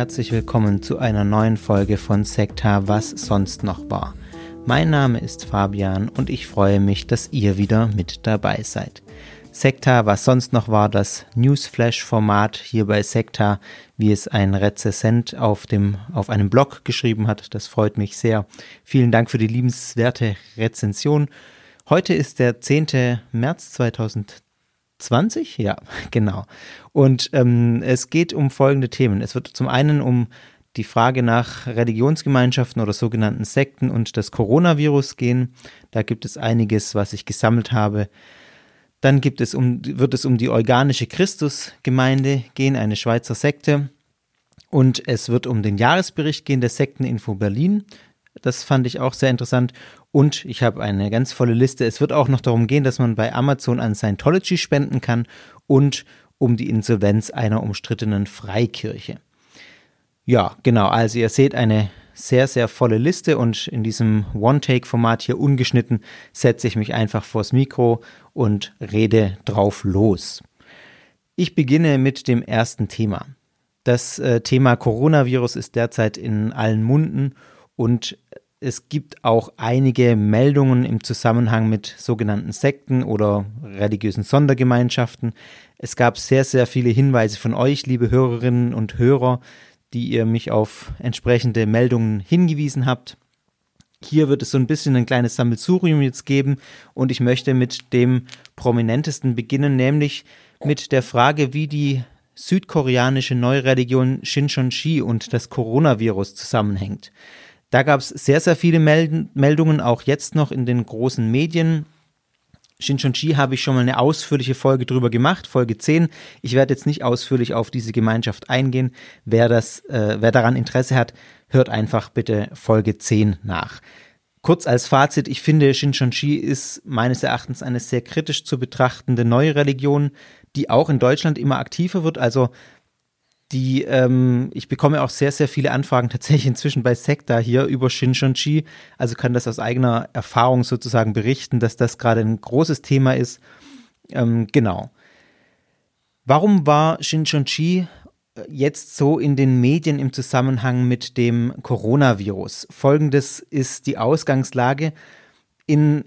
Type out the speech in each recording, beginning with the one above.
herzlich willkommen zu einer neuen Folge von Sekta Was sonst noch war. Mein Name ist Fabian und ich freue mich, dass ihr wieder mit dabei seid. Sekta Was sonst noch war das Newsflash-Format hier bei Sekta, wie es ein Rezessent auf, dem, auf einem Blog geschrieben hat. Das freut mich sehr. Vielen Dank für die liebenswerte Rezension. Heute ist der 10. März 2020. 20? Ja, genau. Und ähm, es geht um folgende Themen. Es wird zum einen um die Frage nach Religionsgemeinschaften oder sogenannten Sekten und das Coronavirus gehen. Da gibt es einiges, was ich gesammelt habe. Dann gibt es um, wird es um die organische Christusgemeinde gehen, eine Schweizer Sekte. Und es wird um den Jahresbericht gehen der Sekteninfo Berlin. Das fand ich auch sehr interessant. Und ich habe eine ganz volle Liste. Es wird auch noch darum gehen, dass man bei Amazon an Scientology spenden kann und um die Insolvenz einer umstrittenen Freikirche. Ja, genau. Also ihr seht eine sehr, sehr volle Liste und in diesem One-Take-Format hier ungeschnitten setze ich mich einfach vors Mikro und rede drauf los. Ich beginne mit dem ersten Thema. Das äh, Thema Coronavirus ist derzeit in allen Munden und es gibt auch einige Meldungen im Zusammenhang mit sogenannten Sekten oder religiösen Sondergemeinschaften. Es gab sehr, sehr viele Hinweise von euch, liebe Hörerinnen und Hörer, die ihr mich auf entsprechende Meldungen hingewiesen habt. Hier wird es so ein bisschen ein kleines Sammelsurium jetzt geben und ich möchte mit dem prominentesten beginnen, nämlich mit der Frage, wie die südkoreanische Neureligion Shincheonji und das Coronavirus zusammenhängt. Da gab es sehr, sehr viele Meldungen, auch jetzt noch in den großen Medien. Shincheonji habe ich schon mal eine ausführliche Folge drüber gemacht, Folge 10. Ich werde jetzt nicht ausführlich auf diese Gemeinschaft eingehen. Wer, das, äh, wer daran Interesse hat, hört einfach bitte Folge 10 nach. Kurz als Fazit, ich finde, Shincheonji ist meines Erachtens eine sehr kritisch zu betrachtende neue Religion, die auch in Deutschland immer aktiver wird. Also die, ähm, ich bekomme auch sehr, sehr viele Anfragen tatsächlich inzwischen bei Sekta hier über Shincheonji. Also kann das aus eigener Erfahrung sozusagen berichten, dass das gerade ein großes Thema ist. Ähm, genau. Warum war Shincheonji äh, jetzt so in den Medien im Zusammenhang mit dem Coronavirus? Folgendes ist die Ausgangslage. In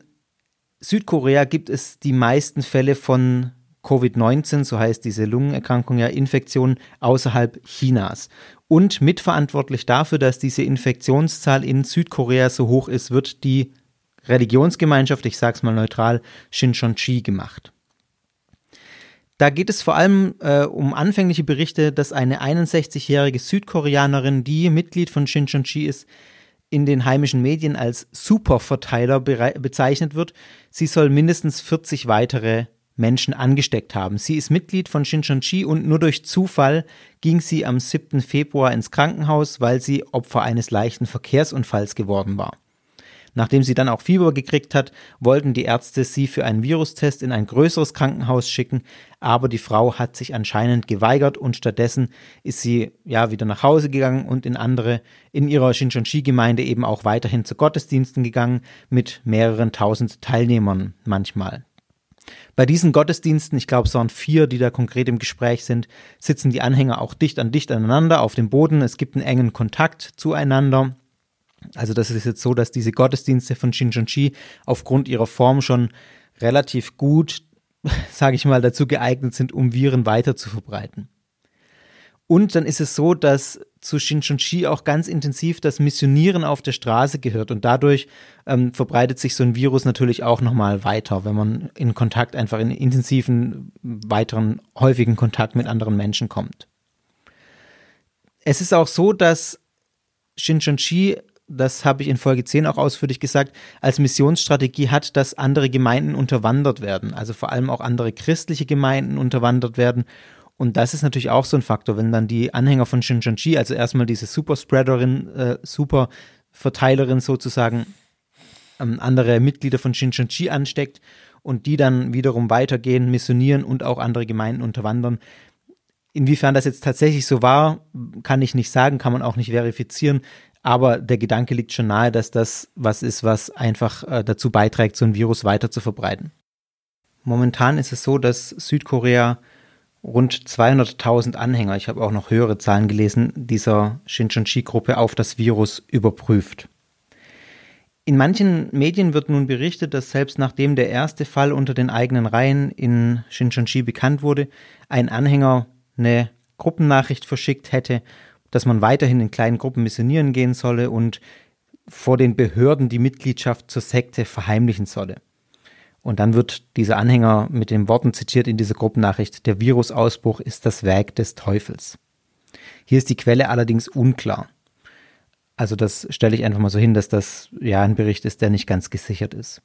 Südkorea gibt es die meisten Fälle von Covid-19, so heißt diese Lungenerkrankung ja, Infektion außerhalb Chinas. Und mitverantwortlich dafür, dass diese Infektionszahl in Südkorea so hoch ist, wird die Religionsgemeinschaft, ich sage es mal neutral, Shincheonji gemacht. Da geht es vor allem äh, um anfängliche Berichte, dass eine 61-jährige Südkoreanerin, die Mitglied von Shincheonji ist, in den heimischen Medien als Superverteiler bezeichnet wird. Sie soll mindestens 40 weitere Menschen angesteckt haben. Sie ist Mitglied von Shincheonji und nur durch Zufall ging sie am 7. Februar ins Krankenhaus, weil sie Opfer eines leichten Verkehrsunfalls geworden war. Nachdem sie dann auch Fieber gekriegt hat, wollten die Ärzte sie für einen Virustest in ein größeres Krankenhaus schicken, aber die Frau hat sich anscheinend geweigert und stattdessen ist sie ja wieder nach Hause gegangen und in andere in ihrer Shincheonji-Gemeinde eben auch weiterhin zu Gottesdiensten gegangen mit mehreren tausend Teilnehmern manchmal. Bei diesen Gottesdiensten, ich glaube, es waren vier, die da konkret im Gespräch sind, sitzen die Anhänger auch dicht an dicht aneinander auf dem Boden. Es gibt einen engen Kontakt zueinander. Also das ist jetzt so, dass diese Gottesdienste von Shincheonji aufgrund ihrer Form schon relativ gut, sage ich mal, dazu geeignet sind, um Viren weiter zu verbreiten. Und dann ist es so, dass zu Shincheonji auch ganz intensiv das Missionieren auf der Straße gehört und dadurch ähm, verbreitet sich so ein Virus natürlich auch nochmal weiter, wenn man in Kontakt, einfach in intensiven, weiteren, häufigen Kontakt mit anderen Menschen kommt. Es ist auch so, dass Shincheonji, das habe ich in Folge 10 auch ausführlich gesagt, als Missionsstrategie hat, dass andere Gemeinden unterwandert werden, also vor allem auch andere christliche Gemeinden unterwandert werden und das ist natürlich auch so ein Faktor, wenn dann die Anhänger von Shincheonji, also erstmal diese Superspreaderin, äh, Superverteilerin sozusagen, ähm, andere Mitglieder von Shincheonji ansteckt und die dann wiederum weitergehen, missionieren und auch andere Gemeinden unterwandern. Inwiefern das jetzt tatsächlich so war, kann ich nicht sagen, kann man auch nicht verifizieren. Aber der Gedanke liegt schon nahe, dass das was ist, was einfach äh, dazu beiträgt, so ein Virus weiter zu verbreiten. Momentan ist es so, dass Südkorea rund 200.000 Anhänger, ich habe auch noch höhere Zahlen gelesen, dieser Shincheonji-Gruppe auf das Virus überprüft. In manchen Medien wird nun berichtet, dass selbst nachdem der erste Fall unter den eigenen Reihen in Shincheonji bekannt wurde, ein Anhänger eine Gruppennachricht verschickt hätte, dass man weiterhin in kleinen Gruppen missionieren gehen solle und vor den Behörden die Mitgliedschaft zur Sekte verheimlichen solle. Und dann wird dieser Anhänger mit den Worten zitiert in dieser Gruppennachricht, der Virusausbruch ist das Werk des Teufels. Hier ist die Quelle allerdings unklar. Also das stelle ich einfach mal so hin, dass das ja ein Bericht ist, der nicht ganz gesichert ist.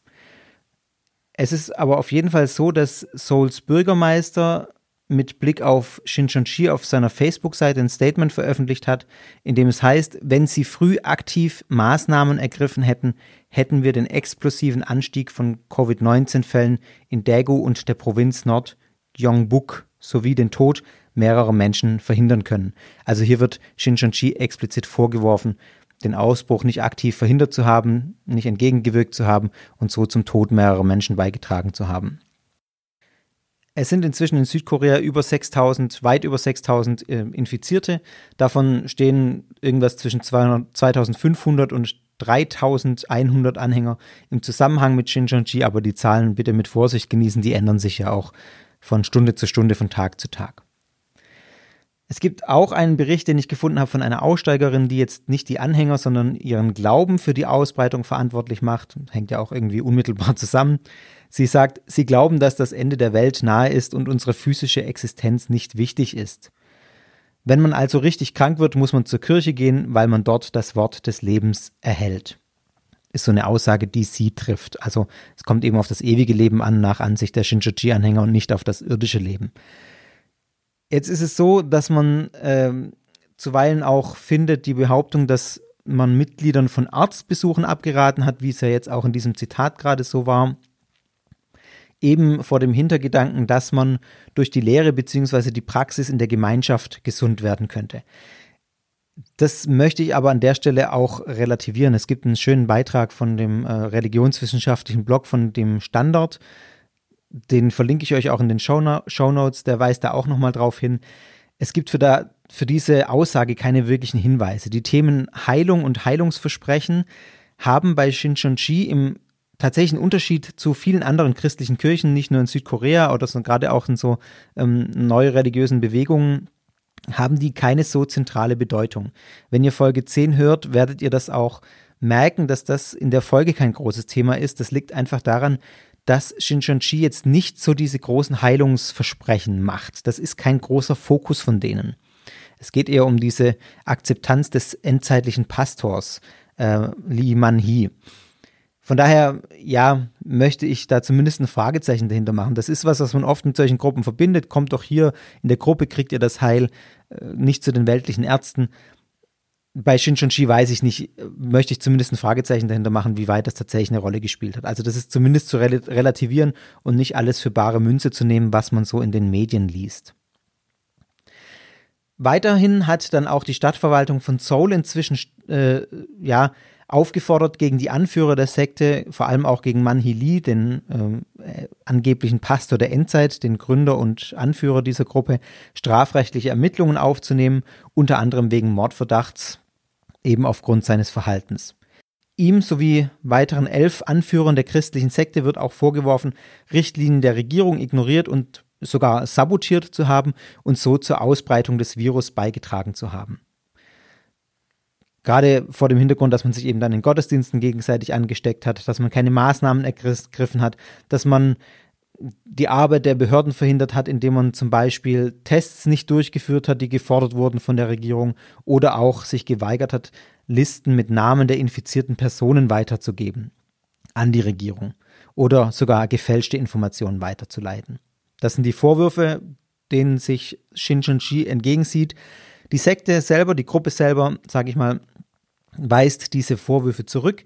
Es ist aber auf jeden Fall so, dass Souls Bürgermeister mit Blick auf Shincheonji auf seiner Facebook-Seite ein Statement veröffentlicht hat, in dem es heißt, wenn sie früh aktiv Maßnahmen ergriffen hätten, hätten wir den explosiven Anstieg von Covid-19-Fällen in Daegu und der Provinz Nord Gyeongbuk sowie den Tod mehrerer Menschen verhindern können. Also hier wird Shincheonji explizit vorgeworfen, den Ausbruch nicht aktiv verhindert zu haben, nicht entgegengewirkt zu haben und so zum Tod mehrerer Menschen beigetragen zu haben. Es sind inzwischen in Südkorea über 6000, weit über 6000 äh, Infizierte. Davon stehen irgendwas zwischen 200, 2500 und 3100 Anhänger im Zusammenhang mit Shincheonji, aber die Zahlen bitte mit Vorsicht genießen, die ändern sich ja auch von Stunde zu Stunde, von Tag zu Tag. Es gibt auch einen Bericht, den ich gefunden habe von einer Aussteigerin, die jetzt nicht die Anhänger, sondern ihren Glauben für die Ausbreitung verantwortlich macht. Hängt ja auch irgendwie unmittelbar zusammen. Sie sagt, sie glauben, dass das Ende der Welt nahe ist und unsere physische Existenz nicht wichtig ist. Wenn man also richtig krank wird, muss man zur Kirche gehen, weil man dort das Wort des Lebens erhält. Ist so eine Aussage, die sie trifft. Also es kommt eben auf das ewige Leben an, nach Ansicht der Shinjuji-Anhänger und nicht auf das irdische Leben. Jetzt ist es so, dass man äh, zuweilen auch findet, die Behauptung, dass man Mitgliedern von Arztbesuchen abgeraten hat, wie es ja jetzt auch in diesem Zitat gerade so war, eben vor dem Hintergedanken, dass man durch die Lehre bzw. die Praxis in der Gemeinschaft gesund werden könnte. Das möchte ich aber an der Stelle auch relativieren. Es gibt einen schönen Beitrag von dem äh, religionswissenschaftlichen Blog von dem Standard. Den verlinke ich euch auch in den Show, Notes. Der weist da auch nochmal drauf hin. Es gibt für, da, für diese Aussage keine wirklichen Hinweise. Die Themen Heilung und Heilungsversprechen haben bei Shincheonji im tatsächlich ein Unterschied zu vielen anderen christlichen Kirchen, nicht nur in Südkorea oder so, gerade auch in so ähm, neu religiösen Bewegungen, haben die keine so zentrale Bedeutung. Wenn ihr Folge 10 hört, werdet ihr das auch merken, dass das in der Folge kein großes Thema ist. Das liegt einfach daran, dass Shincheonji jetzt nicht so diese großen Heilungsversprechen macht. Das ist kein großer Fokus von denen. Es geht eher um diese Akzeptanz des endzeitlichen Pastors, äh, Li Man-hee. Von daher, ja, möchte ich da zumindest ein Fragezeichen dahinter machen. Das ist was, was man oft mit solchen Gruppen verbindet. Kommt doch hier in der Gruppe, kriegt ihr das Heil, äh, nicht zu den weltlichen Ärzten. Bei Shinchonshi weiß ich nicht, möchte ich zumindest ein Fragezeichen dahinter machen, wie weit das tatsächlich eine Rolle gespielt hat. Also das ist zumindest zu relativieren und nicht alles für bare Münze zu nehmen, was man so in den Medien liest. Weiterhin hat dann auch die Stadtverwaltung von Seoul inzwischen äh, ja aufgefordert, gegen die Anführer der Sekte, vor allem auch gegen Man Hee den äh, angeblichen Pastor der Endzeit, den Gründer und Anführer dieser Gruppe, strafrechtliche Ermittlungen aufzunehmen, unter anderem wegen Mordverdachts, eben aufgrund seines Verhaltens. Ihm sowie weiteren elf Anführern der christlichen Sekte wird auch vorgeworfen, Richtlinien der Regierung ignoriert und sogar sabotiert zu haben und so zur Ausbreitung des Virus beigetragen zu haben. Gerade vor dem Hintergrund, dass man sich eben dann in Gottesdiensten gegenseitig angesteckt hat, dass man keine Maßnahmen ergriffen hat, dass man die Arbeit der Behörden verhindert hat, indem man zum Beispiel Tests nicht durchgeführt hat, die gefordert wurden von der Regierung, oder auch sich geweigert hat, Listen mit Namen der infizierten Personen weiterzugeben an die Regierung oder sogar gefälschte Informationen weiterzuleiten. Das sind die Vorwürfe, denen sich Shincheonji entgegensieht. Die Sekte selber, die Gruppe selber, sage ich mal, weist diese Vorwürfe zurück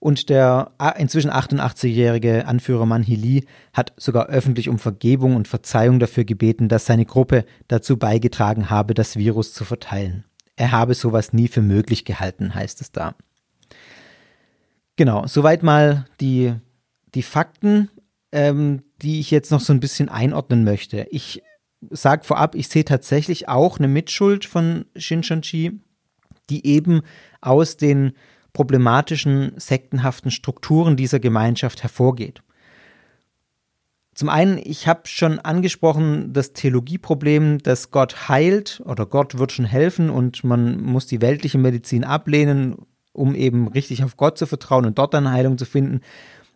und der inzwischen 88-jährige Anführer Man Hee hat sogar öffentlich um Vergebung und Verzeihung dafür gebeten, dass seine Gruppe dazu beigetragen habe, das Virus zu verteilen. Er habe sowas nie für möglich gehalten, heißt es da. Genau, soweit mal die, die Fakten, ähm, die ich jetzt noch so ein bisschen einordnen möchte. Ich sage vorab, ich sehe tatsächlich auch eine Mitschuld von Shinshonji, die eben aus den problematischen sektenhaften Strukturen dieser Gemeinschaft hervorgeht. Zum einen, ich habe schon angesprochen, das Theologieproblem, dass Gott heilt oder Gott wird schon helfen und man muss die weltliche Medizin ablehnen, um eben richtig auf Gott zu vertrauen und dort dann Heilung zu finden.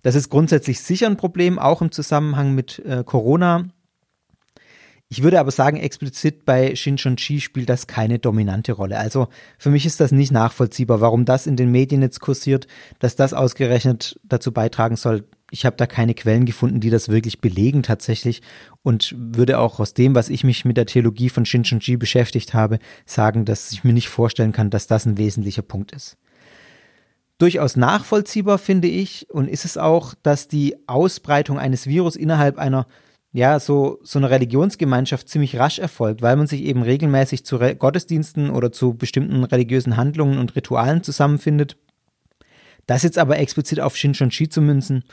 Das ist grundsätzlich sicher ein Problem, auch im Zusammenhang mit äh, Corona. Ich würde aber sagen, explizit bei Shinchon-Chi spielt das keine dominante Rolle. Also für mich ist das nicht nachvollziehbar, warum das in den Medien jetzt kursiert, dass das ausgerechnet dazu beitragen soll. Ich habe da keine Quellen gefunden, die das wirklich belegen tatsächlich und würde auch aus dem, was ich mich mit der Theologie von Shinchon-Chi beschäftigt habe, sagen, dass ich mir nicht vorstellen kann, dass das ein wesentlicher Punkt ist. Durchaus nachvollziehbar finde ich und ist es auch, dass die Ausbreitung eines Virus innerhalb einer ja, so, so eine Religionsgemeinschaft ziemlich rasch erfolgt, weil man sich eben regelmäßig zu Re Gottesdiensten oder zu bestimmten religiösen Handlungen und Ritualen zusammenfindet. Das jetzt aber explizit auf Shinshon-Shi zu münzen,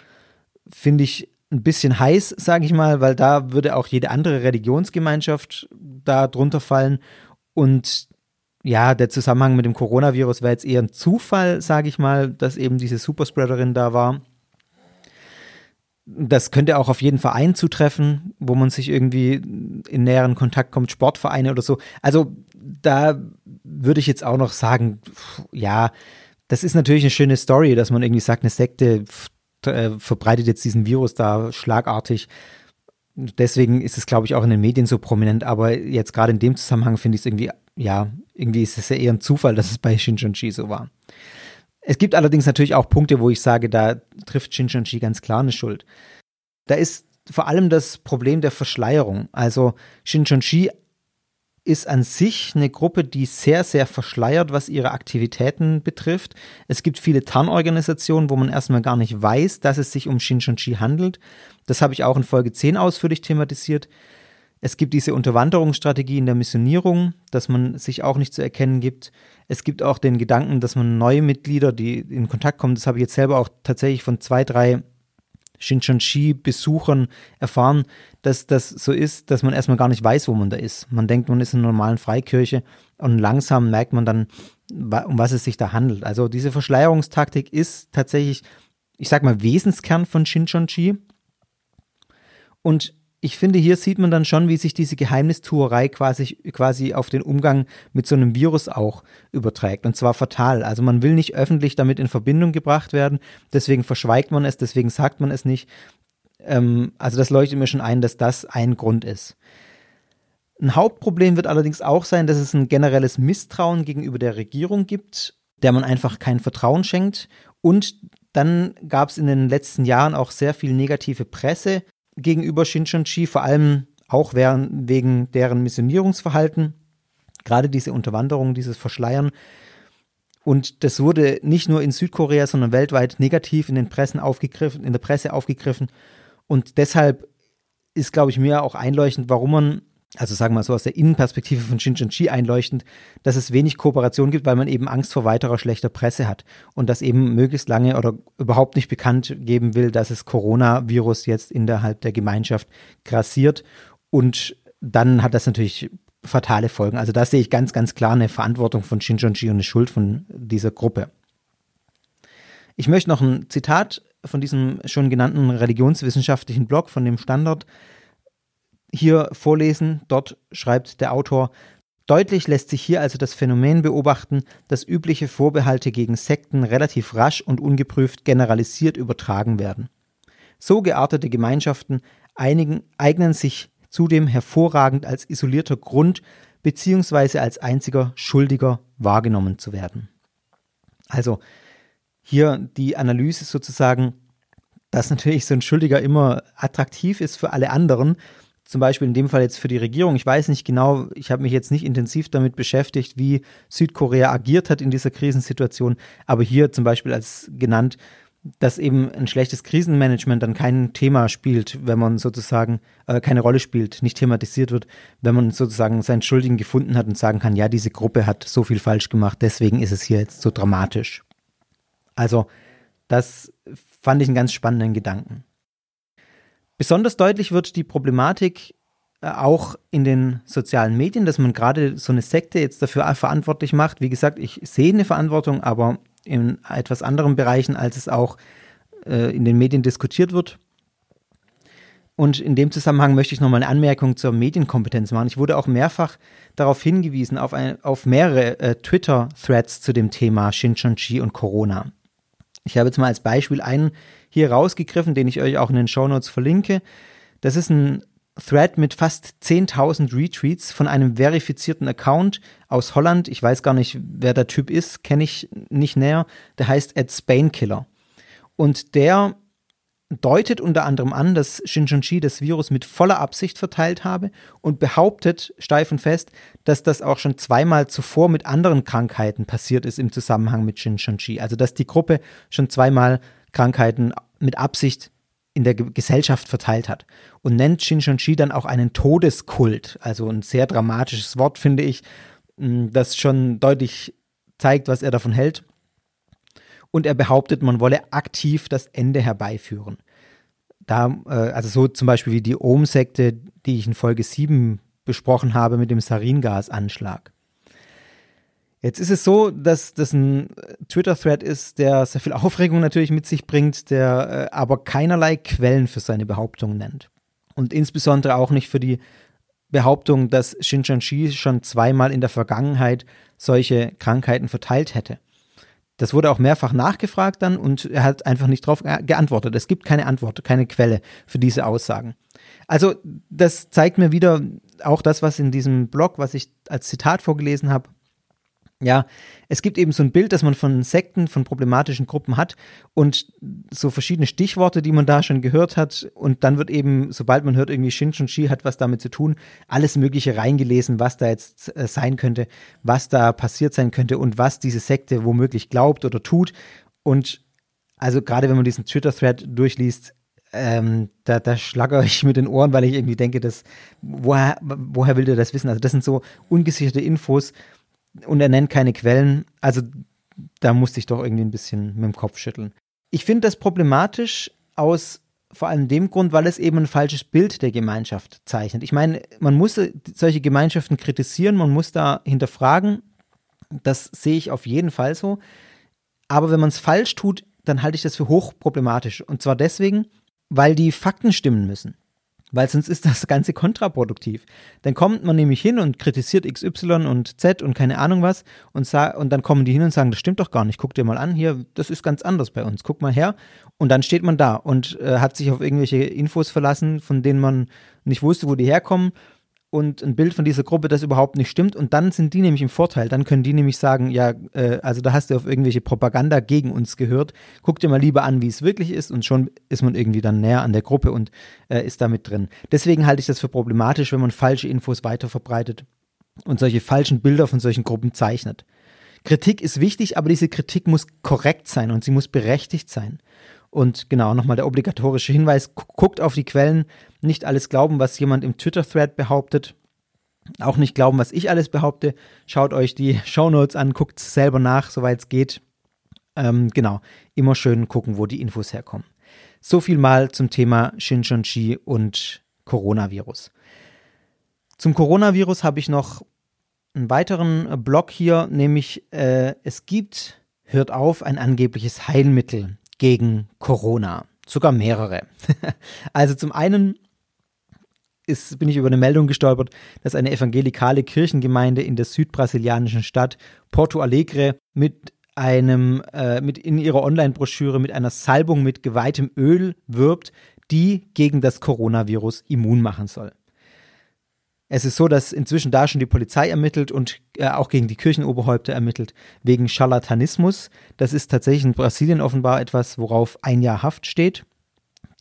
finde ich ein bisschen heiß, sage ich mal, weil da würde auch jede andere Religionsgemeinschaft da drunter fallen. Und ja, der Zusammenhang mit dem Coronavirus wäre jetzt eher ein Zufall, sage ich mal, dass eben diese Superspreaderin da war das könnte auch auf jeden Verein zutreffen, wo man sich irgendwie in näheren Kontakt kommt, Sportvereine oder so. Also da würde ich jetzt auch noch sagen, ja, das ist natürlich eine schöne Story, dass man irgendwie sagt, eine Sekte äh, verbreitet jetzt diesen Virus da schlagartig. Deswegen ist es, glaube ich, auch in den Medien so prominent. Aber jetzt gerade in dem Zusammenhang finde ich es irgendwie, ja, irgendwie ist es ja eher ein Zufall, dass es bei Shinchonji so war. Es gibt allerdings natürlich auch Punkte, wo ich sage, da trifft Shinchonji ganz klar eine Schuld. Da ist vor allem das Problem der Verschleierung. Also Shinchonji ist an sich eine Gruppe, die sehr, sehr verschleiert, was ihre Aktivitäten betrifft. Es gibt viele Tarnorganisationen, wo man erstmal gar nicht weiß, dass es sich um Shinchonji handelt. Das habe ich auch in Folge 10 ausführlich thematisiert. Es gibt diese Unterwanderungsstrategie in der Missionierung, dass man sich auch nicht zu erkennen gibt. Es gibt auch den Gedanken, dass man neue Mitglieder, die in Kontakt kommen, das habe ich jetzt selber auch tatsächlich von zwei, drei Shinchonshi-Besuchern erfahren, dass das so ist, dass man erstmal gar nicht weiß, wo man da ist. Man denkt, man ist in einer normalen Freikirche und langsam merkt man dann, um was es sich da handelt. Also diese Verschleierungstaktik ist tatsächlich, ich sag mal, Wesenskern von Shinchonshi. Und ich finde, hier sieht man dann schon, wie sich diese Geheimnistuerei quasi, quasi auf den Umgang mit so einem Virus auch überträgt. Und zwar fatal. Also man will nicht öffentlich damit in Verbindung gebracht werden, deswegen verschweigt man es, deswegen sagt man es nicht. Ähm, also das leuchtet mir schon ein, dass das ein Grund ist. Ein Hauptproblem wird allerdings auch sein, dass es ein generelles Misstrauen gegenüber der Regierung gibt, der man einfach kein Vertrauen schenkt. Und dann gab es in den letzten Jahren auch sehr viel negative Presse gegenüber Shinchonji, vor allem auch wegen deren Missionierungsverhalten, gerade diese Unterwanderung, dieses Verschleiern. Und das wurde nicht nur in Südkorea, sondern weltweit negativ in den Pressen aufgegriffen, in der Presse aufgegriffen. Und deshalb ist, glaube ich, mir auch einleuchtend, warum man also sagen wir mal so aus der Innenperspektive von Shincheonji einleuchtend, dass es wenig Kooperation gibt, weil man eben Angst vor weiterer schlechter Presse hat und das eben möglichst lange oder überhaupt nicht bekannt geben will, dass es Coronavirus jetzt innerhalb der Gemeinschaft grassiert und dann hat das natürlich fatale Folgen. Also da sehe ich ganz, ganz klar eine Verantwortung von Shincheonji und eine Schuld von dieser Gruppe. Ich möchte noch ein Zitat von diesem schon genannten religionswissenschaftlichen Blog von dem Standard hier vorlesen. Dort schreibt der Autor, Deutlich lässt sich hier also das Phänomen beobachten, dass übliche Vorbehalte gegen Sekten relativ rasch und ungeprüft generalisiert übertragen werden. So geartete Gemeinschaften einigen, eignen sich zudem hervorragend als isolierter Grund bzw. als einziger Schuldiger wahrgenommen zu werden. Also hier die Analyse sozusagen, dass natürlich so ein Schuldiger immer attraktiv ist für alle anderen, zum Beispiel in dem Fall jetzt für die Regierung. Ich weiß nicht genau, ich habe mich jetzt nicht intensiv damit beschäftigt, wie Südkorea agiert hat in dieser Krisensituation, aber hier zum Beispiel als genannt, dass eben ein schlechtes Krisenmanagement dann kein Thema spielt, wenn man sozusagen äh, keine Rolle spielt, nicht thematisiert wird, wenn man sozusagen seinen Schuldigen gefunden hat und sagen kann, ja, diese Gruppe hat so viel falsch gemacht, deswegen ist es hier jetzt so dramatisch. Also, das fand ich einen ganz spannenden Gedanken. Besonders deutlich wird die Problematik äh, auch in den sozialen Medien, dass man gerade so eine Sekte jetzt dafür verantwortlich macht. Wie gesagt, ich sehe eine Verantwortung, aber in etwas anderen Bereichen, als es auch äh, in den Medien diskutiert wird. Und in dem Zusammenhang möchte ich nochmal eine Anmerkung zur Medienkompetenz machen. Ich wurde auch mehrfach darauf hingewiesen, auf, ein, auf mehrere äh, Twitter-Threads zu dem Thema Shincheonji und Corona. Ich habe jetzt mal als Beispiel einen hier rausgegriffen, den ich euch auch in den Show Notes verlinke. Das ist ein Thread mit fast 10.000 Retweets von einem verifizierten Account aus Holland. Ich weiß gar nicht, wer der Typ ist, kenne ich nicht näher. Der heißt Ed Spainkiller. Und der deutet unter anderem an, dass Shincheonji das Virus mit voller Absicht verteilt habe und behauptet steif und fest, dass das auch schon zweimal zuvor mit anderen Krankheiten passiert ist im Zusammenhang mit Shincheonji. Also dass die Gruppe schon zweimal Krankheiten mit Absicht in der Gesellschaft verteilt hat und nennt Shincheonji dann auch einen Todeskult. Also ein sehr dramatisches Wort, finde ich, das schon deutlich zeigt, was er davon hält und er behauptet, man wolle aktiv das Ende herbeiführen. Da, äh, also so zum Beispiel wie die Ohm-Sekte, die ich in Folge 7 besprochen habe mit dem Saringas-Anschlag. Jetzt ist es so, dass das ein Twitter-Thread ist, der sehr viel Aufregung natürlich mit sich bringt, der äh, aber keinerlei Quellen für seine Behauptung nennt. Und insbesondere auch nicht für die Behauptung, dass Shincheonji schon zweimal in der Vergangenheit solche Krankheiten verteilt hätte. Das wurde auch mehrfach nachgefragt dann und er hat einfach nicht darauf geantwortet. Es gibt keine Antwort, keine Quelle für diese Aussagen. Also das zeigt mir wieder auch das, was in diesem Blog, was ich als Zitat vorgelesen habe, ja, es gibt eben so ein Bild, das man von Sekten, von problematischen Gruppen hat und so verschiedene Stichworte, die man da schon gehört hat. Und dann wird eben, sobald man hört, irgendwie Shin und Shi hat was damit zu tun, alles Mögliche reingelesen, was da jetzt äh, sein könnte, was da passiert sein könnte und was diese Sekte womöglich glaubt oder tut. Und also gerade wenn man diesen Twitter-Thread durchliest, ähm, da, da schlagere ich mit den Ohren, weil ich irgendwie denke, dass, woher, woher will der das wissen? Also das sind so ungesicherte Infos, und er nennt keine Quellen. Also da musste ich doch irgendwie ein bisschen mit dem Kopf schütteln. Ich finde das problematisch aus vor allem dem Grund, weil es eben ein falsches Bild der Gemeinschaft zeichnet. Ich meine, man muss solche Gemeinschaften kritisieren, man muss da hinterfragen. Das sehe ich auf jeden Fall so. Aber wenn man es falsch tut, dann halte ich das für hochproblematisch. Und zwar deswegen, weil die Fakten stimmen müssen weil sonst ist das Ganze kontraproduktiv. Dann kommt man nämlich hin und kritisiert XY und Z und keine Ahnung was und, und dann kommen die hin und sagen, das stimmt doch gar nicht, guck dir mal an, hier, das ist ganz anders bei uns, guck mal her. Und dann steht man da und äh, hat sich auf irgendwelche Infos verlassen, von denen man nicht wusste, wo die herkommen und ein Bild von dieser Gruppe, das überhaupt nicht stimmt. Und dann sind die nämlich im Vorteil. Dann können die nämlich sagen, ja, äh, also da hast du auf irgendwelche Propaganda gegen uns gehört. Guck dir mal lieber an, wie es wirklich ist. Und schon ist man irgendwie dann näher an der Gruppe und äh, ist damit drin. Deswegen halte ich das für problematisch, wenn man falsche Infos weiterverbreitet und solche falschen Bilder von solchen Gruppen zeichnet. Kritik ist wichtig, aber diese Kritik muss korrekt sein und sie muss berechtigt sein. Und genau, nochmal der obligatorische Hinweis, guckt auf die Quellen, nicht alles glauben, was jemand im Twitter-Thread behauptet, auch nicht glauben, was ich alles behaupte. Schaut euch die Shownotes an, guckt selber nach, soweit es geht. Ähm, genau, immer schön gucken, wo die Infos herkommen. So viel mal zum Thema Shincheonji und Coronavirus. Zum Coronavirus habe ich noch einen weiteren Blog hier, nämlich äh, es gibt, hört auf, ein angebliches Heilmittel gegen Corona. Sogar mehrere. also zum einen ist, bin ich über eine Meldung gestolpert, dass eine evangelikale Kirchengemeinde in der südbrasilianischen Stadt Porto Alegre mit einem, äh, mit in ihrer Online-Broschüre mit einer Salbung mit geweihtem Öl wirbt, die gegen das Coronavirus immun machen soll. Es ist so, dass inzwischen da schon die Polizei ermittelt und äh, auch gegen die Kirchenoberhäupter ermittelt wegen Charlatanismus. Das ist tatsächlich in Brasilien offenbar etwas, worauf ein Jahr Haft steht.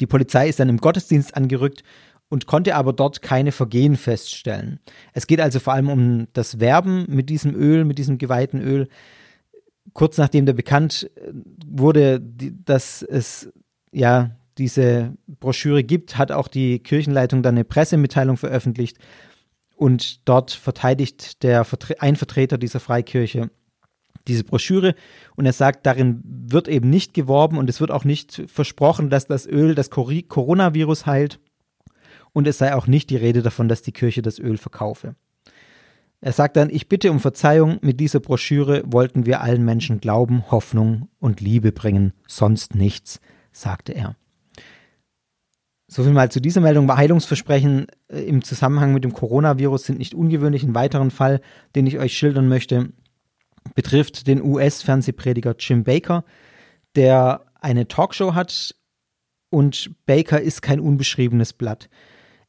Die Polizei ist dann im Gottesdienst angerückt und konnte aber dort keine Vergehen feststellen. Es geht also vor allem um das Werben mit diesem Öl, mit diesem geweihten Öl. Kurz nachdem der bekannt äh, wurde, dass es ja diese Broschüre gibt, hat auch die Kirchenleitung dann eine Pressemitteilung veröffentlicht und dort verteidigt der, ein Vertreter dieser Freikirche diese Broschüre und er sagt, darin wird eben nicht geworben und es wird auch nicht versprochen, dass das Öl das Coronavirus heilt. und es sei auch nicht die Rede davon, dass die Kirche das Öl verkaufe. Er sagt dann, ich bitte um Verzeihung, mit dieser Broschüre wollten wir allen Menschen Glauben, Hoffnung und Liebe bringen, sonst nichts, sagte er. Soviel mal zu dieser Meldung. Heilungsversprechen äh, im Zusammenhang mit dem Coronavirus sind nicht ungewöhnlich. Ein weiteren Fall, den ich euch schildern möchte, betrifft den US-Fernsehprediger Jim Baker, der eine Talkshow hat und Baker ist kein unbeschriebenes Blatt.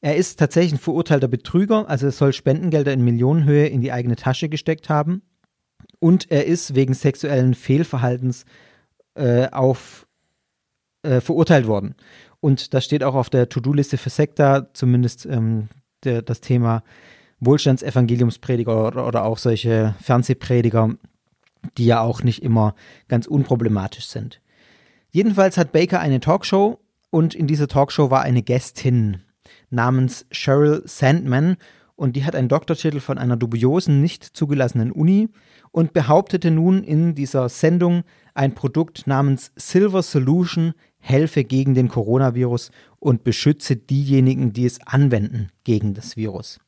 Er ist tatsächlich ein verurteilter Betrüger, also er soll Spendengelder in Millionenhöhe in die eigene Tasche gesteckt haben. Und er ist wegen sexuellen Fehlverhaltens äh, auf, äh, verurteilt worden. Und das steht auch auf der To-Do-Liste für Sekta, zumindest ähm, der, das Thema Wohlstandsevangeliumsprediger oder, oder auch solche Fernsehprediger, die ja auch nicht immer ganz unproblematisch sind. Jedenfalls hat Baker eine Talkshow und in dieser Talkshow war eine Gästin namens Sheryl Sandman und die hat einen Doktortitel von einer dubiosen, nicht zugelassenen Uni und behauptete nun in dieser Sendung, ein Produkt namens Silver Solution helfe gegen den Coronavirus und beschütze diejenigen, die es anwenden gegen das Virus.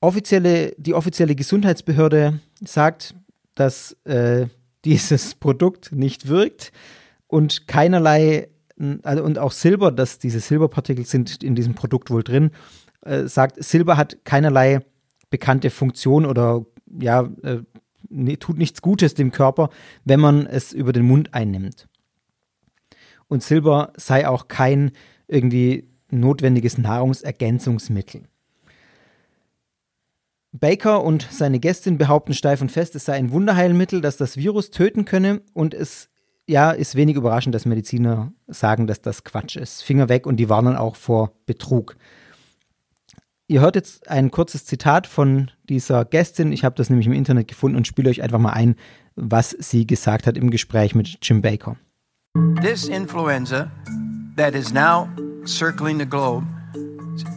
Offizielle, die offizielle Gesundheitsbehörde sagt, dass äh, dieses Produkt nicht wirkt und keinerlei also und auch Silber, dass diese Silberpartikel sind in diesem Produkt wohl drin, äh, sagt, Silber hat keinerlei bekannte Funktion oder ja, äh, nee, tut nichts Gutes dem Körper, wenn man es über den Mund einnimmt. Und Silber sei auch kein irgendwie notwendiges Nahrungsergänzungsmittel. Baker und seine Gästin behaupten steif und fest, es sei ein Wunderheilmittel, das das Virus töten könne und es ja, ist wenig überraschend, dass Mediziner sagen, dass das Quatsch ist. Finger weg und die warnen auch vor Betrug. Ihr hört jetzt ein kurzes Zitat von dieser Gästin. Ich habe das nämlich im Internet gefunden und spiele euch einfach mal ein, was sie gesagt hat im Gespräch mit Jim Baker. This influenza that is now circling the globe,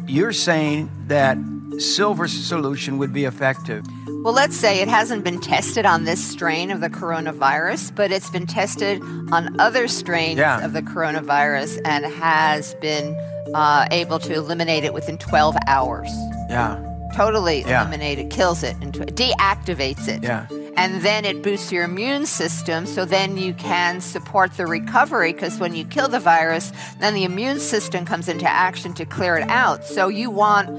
you're saying that silver solution would be effective. Well, let's say it hasn't been tested on this strain of the coronavirus, but it's been tested on other strains yeah. of the coronavirus and has been uh, able to eliminate it within 12 hours. Yeah. Totally yeah. eliminate it, kills it, and deactivates it. Yeah. And then it boosts your immune system, so then you can support the recovery because when you kill the virus, then the immune system comes into action to clear it out. So you want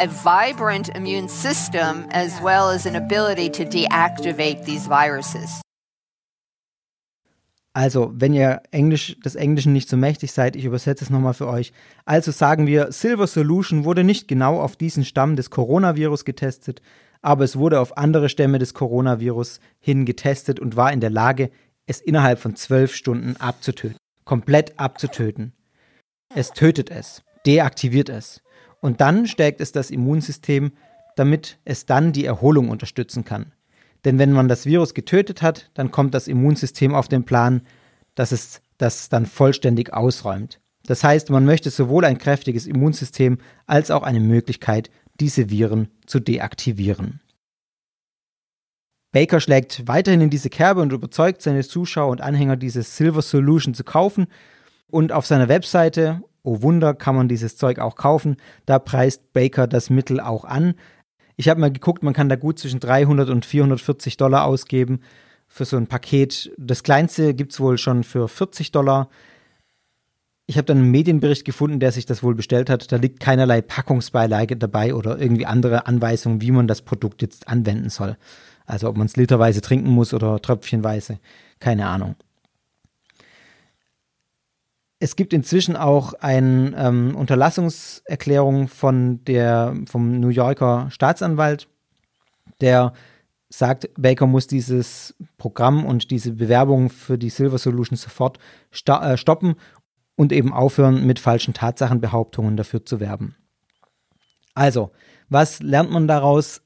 a vibrant immune system as well as an ability to deactivate these viruses. Also, wenn ihr Englisch, des Englischen nicht so mächtig seid, ich übersetze es nochmal für euch. Also sagen wir, Silver Solution wurde nicht genau auf diesen Stamm des Coronavirus getestet, aber es wurde auf andere Stämme des Coronavirus hin getestet und war in der Lage, es innerhalb von zwölf Stunden abzutöten. Komplett abzutöten. Es tötet es, deaktiviert es. Und dann stärkt es das Immunsystem, damit es dann die Erholung unterstützen kann. Denn wenn man das Virus getötet hat, dann kommt das Immunsystem auf den Plan, dass es das dann vollständig ausräumt. Das heißt, man möchte sowohl ein kräftiges Immunsystem als auch eine Möglichkeit, diese Viren zu deaktivieren. Baker schlägt weiterhin in diese Kerbe und überzeugt seine Zuschauer und Anhänger, diese Silver Solution zu kaufen. Und auf seiner Webseite oh Wunder, kann man dieses Zeug auch kaufen. Da preist Baker das Mittel auch an. Ich habe mal geguckt, man kann da gut zwischen 300 und 440 Dollar ausgeben für so ein Paket. Das kleinste gibt es wohl schon für 40 Dollar. Ich habe dann einen Medienbericht gefunden, der sich das wohl bestellt hat. Da liegt keinerlei Packungsbeilage dabei oder irgendwie andere Anweisungen, wie man das Produkt jetzt anwenden soll. Also ob man es literweise trinken muss oder tröpfchenweise. Keine Ahnung. Es gibt inzwischen auch eine ähm, Unterlassungserklärung von der, vom New Yorker Staatsanwalt, der sagt, Baker muss dieses Programm und diese Bewerbung für die Silver Solution sofort äh, stoppen und eben aufhören, mit falschen Tatsachenbehauptungen dafür zu werben. Also, was lernt man daraus?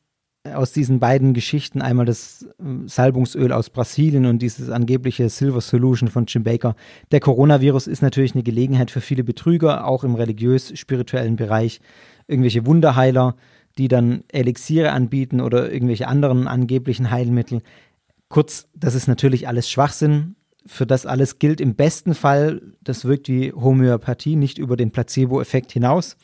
aus diesen beiden Geschichten, einmal das äh, Salbungsöl aus Brasilien und dieses angebliche Silver Solution von Jim Baker. Der Coronavirus ist natürlich eine Gelegenheit für viele Betrüger, auch im religiös-spirituellen Bereich. Irgendwelche Wunderheiler, die dann Elixiere anbieten oder irgendwelche anderen angeblichen Heilmittel. Kurz, das ist natürlich alles Schwachsinn. Für das alles gilt im besten Fall, das wirkt wie Homöopathie, nicht über den Placebo-Effekt hinaus.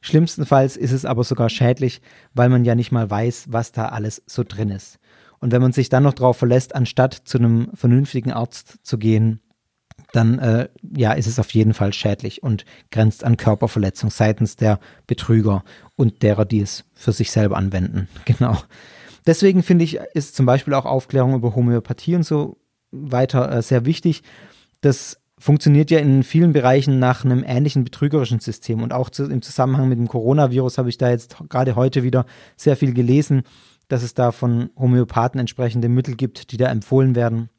Schlimmstenfalls ist es aber sogar schädlich, weil man ja nicht mal weiß, was da alles so drin ist. Und wenn man sich dann noch darauf verlässt, anstatt zu einem vernünftigen Arzt zu gehen, dann äh, ja, ist es auf jeden Fall schädlich und grenzt an Körperverletzung seitens der Betrüger und derer, die es für sich selber anwenden. Genau. Deswegen finde ich, ist zum Beispiel auch Aufklärung über Homöopathie und so weiter äh, sehr wichtig. Das funktioniert ja in vielen Bereichen nach einem ähnlichen betrügerischen System. Und auch zu, im Zusammenhang mit dem Coronavirus habe ich da jetzt gerade heute wieder sehr viel gelesen, dass es da von Homöopathen entsprechende Mittel gibt, die da empfohlen werden.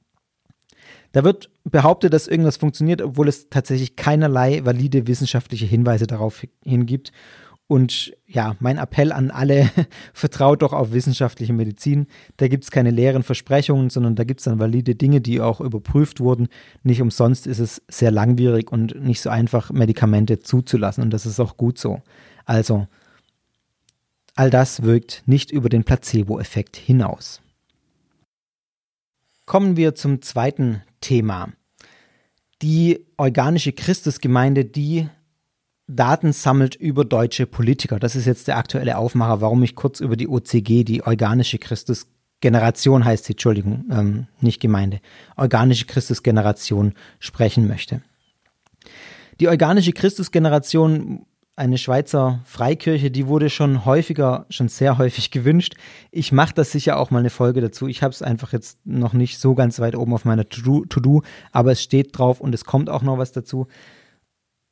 Da wird behauptet, dass irgendwas funktioniert, obwohl es tatsächlich keinerlei valide wissenschaftliche Hinweise darauf hingibt. Und ja, mein Appell an alle, vertraut doch auf wissenschaftliche Medizin. Da gibt es keine leeren Versprechungen, sondern da gibt es dann valide Dinge, die auch überprüft wurden. Nicht umsonst ist es sehr langwierig und nicht so einfach, Medikamente zuzulassen. Und das ist auch gut so. Also, all das wirkt nicht über den Placebo-Effekt hinaus. Kommen wir zum zweiten Thema. Die organische Christusgemeinde, die Daten sammelt über deutsche Politiker. Das ist jetzt der aktuelle Aufmacher, warum ich kurz über die OCG, die organische Christusgeneration heißt sie, Entschuldigung, ähm, nicht Gemeinde, organische Christusgeneration sprechen möchte. Die organische Christusgeneration eine Schweizer Freikirche, die wurde schon häufiger, schon sehr häufig gewünscht. Ich mache das sicher auch mal eine Folge dazu. Ich habe es einfach jetzt noch nicht so ganz weit oben auf meiner To-Do, aber es steht drauf und es kommt auch noch was dazu.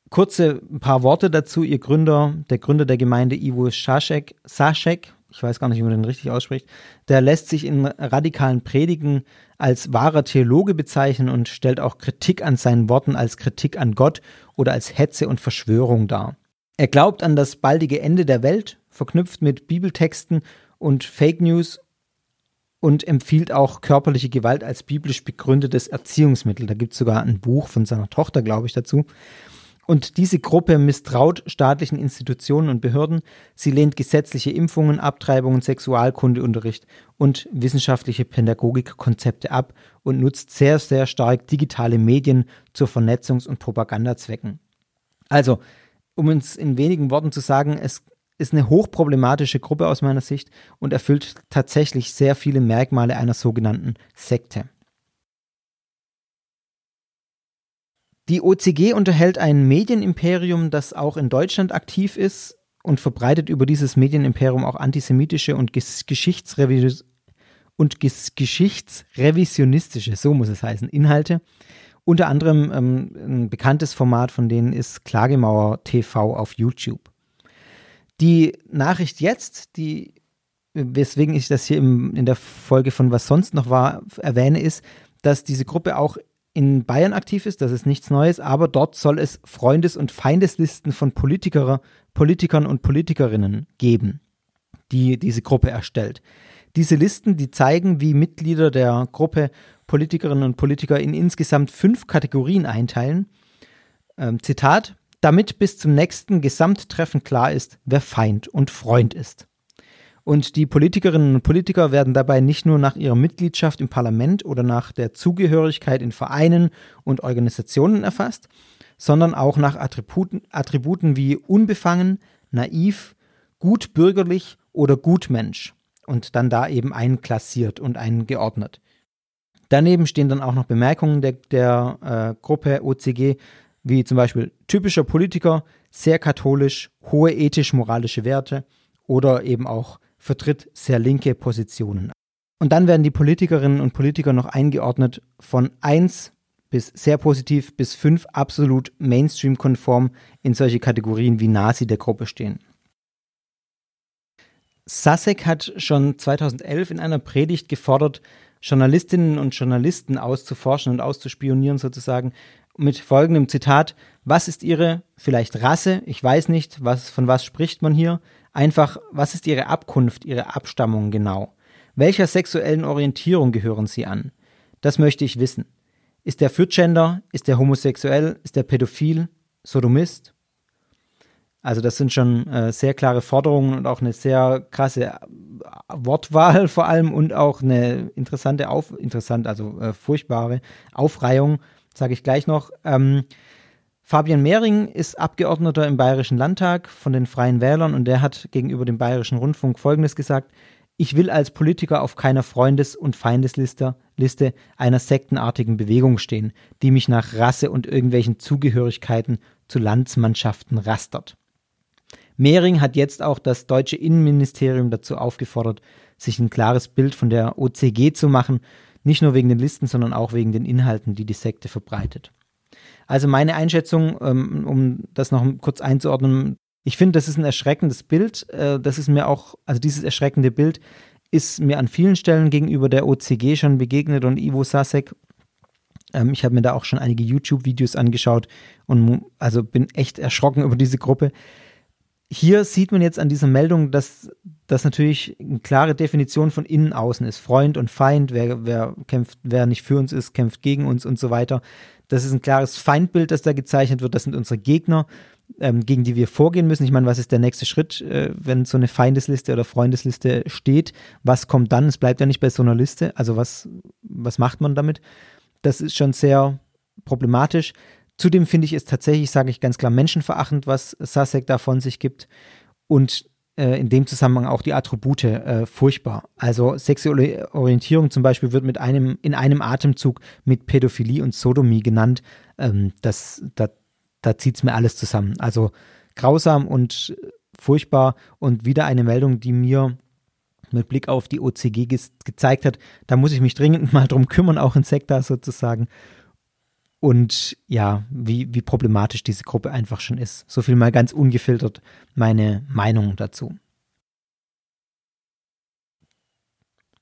Kurze ein paar Worte dazu. Ihr Gründer, der Gründer der Gemeinde Ivo Saszek, Saszek, ich weiß gar nicht, wie man den richtig ausspricht, der lässt sich in radikalen Predigen als wahrer Theologe bezeichnen und stellt auch Kritik an seinen Worten als Kritik an Gott oder als Hetze und Verschwörung dar. Er glaubt an das baldige Ende der Welt, verknüpft mit Bibeltexten und Fake News und empfiehlt auch körperliche Gewalt als biblisch begründetes Erziehungsmittel. Da gibt es sogar ein Buch von seiner Tochter, glaube ich, dazu. Und diese Gruppe misstraut staatlichen Institutionen und Behörden. Sie lehnt gesetzliche Impfungen, Abtreibungen, Sexualkundeunterricht und wissenschaftliche Pädagogikkonzepte ab und nutzt sehr, sehr stark digitale Medien zu Vernetzungs- und Propagandazwecken. Also, um uns in wenigen Worten zu sagen, es ist eine hochproblematische Gruppe aus meiner Sicht und erfüllt tatsächlich sehr viele Merkmale einer sogenannten Sekte. Die OCG unterhält ein Medienimperium, das auch in Deutschland aktiv ist und verbreitet über dieses Medienimperium auch antisemitische und, Geschichtsrevis und geschichtsrevisionistische, so muss es heißen, Inhalte unter anderem ähm, ein bekanntes Format von denen ist Klagemauer TV auf YouTube. Die Nachricht jetzt, die, weswegen ich das hier im, in der Folge von Was sonst noch war, erwähne, ist, dass diese Gruppe auch in Bayern aktiv ist, das ist nichts Neues, aber dort soll es Freundes- und Feindeslisten von Politiker, Politikern und Politikerinnen geben, die diese Gruppe erstellt. Diese Listen, die zeigen, wie Mitglieder der Gruppe Politikerinnen und Politiker in insgesamt fünf Kategorien einteilen. Ähm, Zitat, damit bis zum nächsten Gesamttreffen klar ist, wer Feind und Freund ist. Und die Politikerinnen und Politiker werden dabei nicht nur nach ihrer Mitgliedschaft im Parlament oder nach der Zugehörigkeit in Vereinen und Organisationen erfasst, sondern auch nach Attributen, Attributen wie unbefangen, naiv, gut bürgerlich oder Gutmensch und dann da eben einklassiert und eingeordnet. Daneben stehen dann auch noch Bemerkungen der, der äh, Gruppe OCG, wie zum Beispiel typischer Politiker, sehr katholisch, hohe ethisch-moralische Werte oder eben auch vertritt sehr linke Positionen. Und dann werden die Politikerinnen und Politiker noch eingeordnet von 1 bis sehr positiv bis 5 absolut Mainstream-konform in solche Kategorien wie Nazi der Gruppe stehen. Sasek hat schon 2011 in einer Predigt gefordert, Journalistinnen und Journalisten auszuforschen und auszuspionieren sozusagen mit folgendem Zitat, was ist Ihre vielleicht Rasse, ich weiß nicht, was, von was spricht man hier, einfach, was ist Ihre Abkunft, Ihre Abstammung genau? Welcher sexuellen Orientierung gehören Sie an? Das möchte ich wissen. Ist der für Gender? Ist der homosexuell? Ist der pädophil? Sodomist? Also das sind schon äh, sehr klare Forderungen und auch eine sehr krasse äh, Wortwahl vor allem und auch eine interessante, auf, interessant, also äh, furchtbare Aufreihung, sage ich gleich noch. Ähm, Fabian Mehring ist Abgeordneter im Bayerischen Landtag von den Freien Wählern und der hat gegenüber dem Bayerischen Rundfunk Folgendes gesagt. Ich will als Politiker auf keiner Freundes- und Feindesliste Liste einer sektenartigen Bewegung stehen, die mich nach Rasse und irgendwelchen Zugehörigkeiten zu Landsmannschaften rastert. Mehring hat jetzt auch das deutsche Innenministerium dazu aufgefordert, sich ein klares Bild von der OCG zu machen, nicht nur wegen den Listen, sondern auch wegen den Inhalten, die die Sekte verbreitet. Also meine Einschätzung, ähm, um das noch kurz einzuordnen, ich finde, das ist ein erschreckendes Bild. Äh, das ist mir auch, also dieses erschreckende Bild ist mir an vielen Stellen gegenüber der OCG schon begegnet und Ivo Sasek. Ähm, ich habe mir da auch schon einige YouTube-Videos angeschaut und also bin echt erschrocken über diese Gruppe hier sieht man jetzt an dieser Meldung, dass das natürlich eine klare Definition von innen außen ist. Freund und Feind, wer, wer kämpft, wer nicht für uns ist, kämpft gegen uns und so weiter. Das ist ein klares Feindbild, das da gezeichnet wird. Das sind unsere Gegner, ähm, gegen die wir vorgehen müssen. Ich meine, was ist der nächste Schritt, äh, wenn so eine Feindesliste oder Freundesliste steht? Was kommt dann? Es bleibt ja nicht bei so einer Liste. Also was, was macht man damit? Das ist schon sehr problematisch. Zudem finde ich es tatsächlich, sage ich ganz klar, menschenverachtend, was Sasek da von sich gibt. Und äh, in dem Zusammenhang auch die Attribute äh, furchtbar. Also sexuelle Orientierung zum Beispiel wird mit einem, in einem Atemzug mit Pädophilie und Sodomie genannt. Ähm, das, da, da zieht es mir alles zusammen. Also grausam und furchtbar und wieder eine Meldung, die mir mit Blick auf die OCG ge gezeigt hat, da muss ich mich dringend mal drum kümmern, auch in Sekta sozusagen und ja, wie, wie problematisch diese Gruppe einfach schon ist. So viel mal ganz ungefiltert meine Meinung dazu.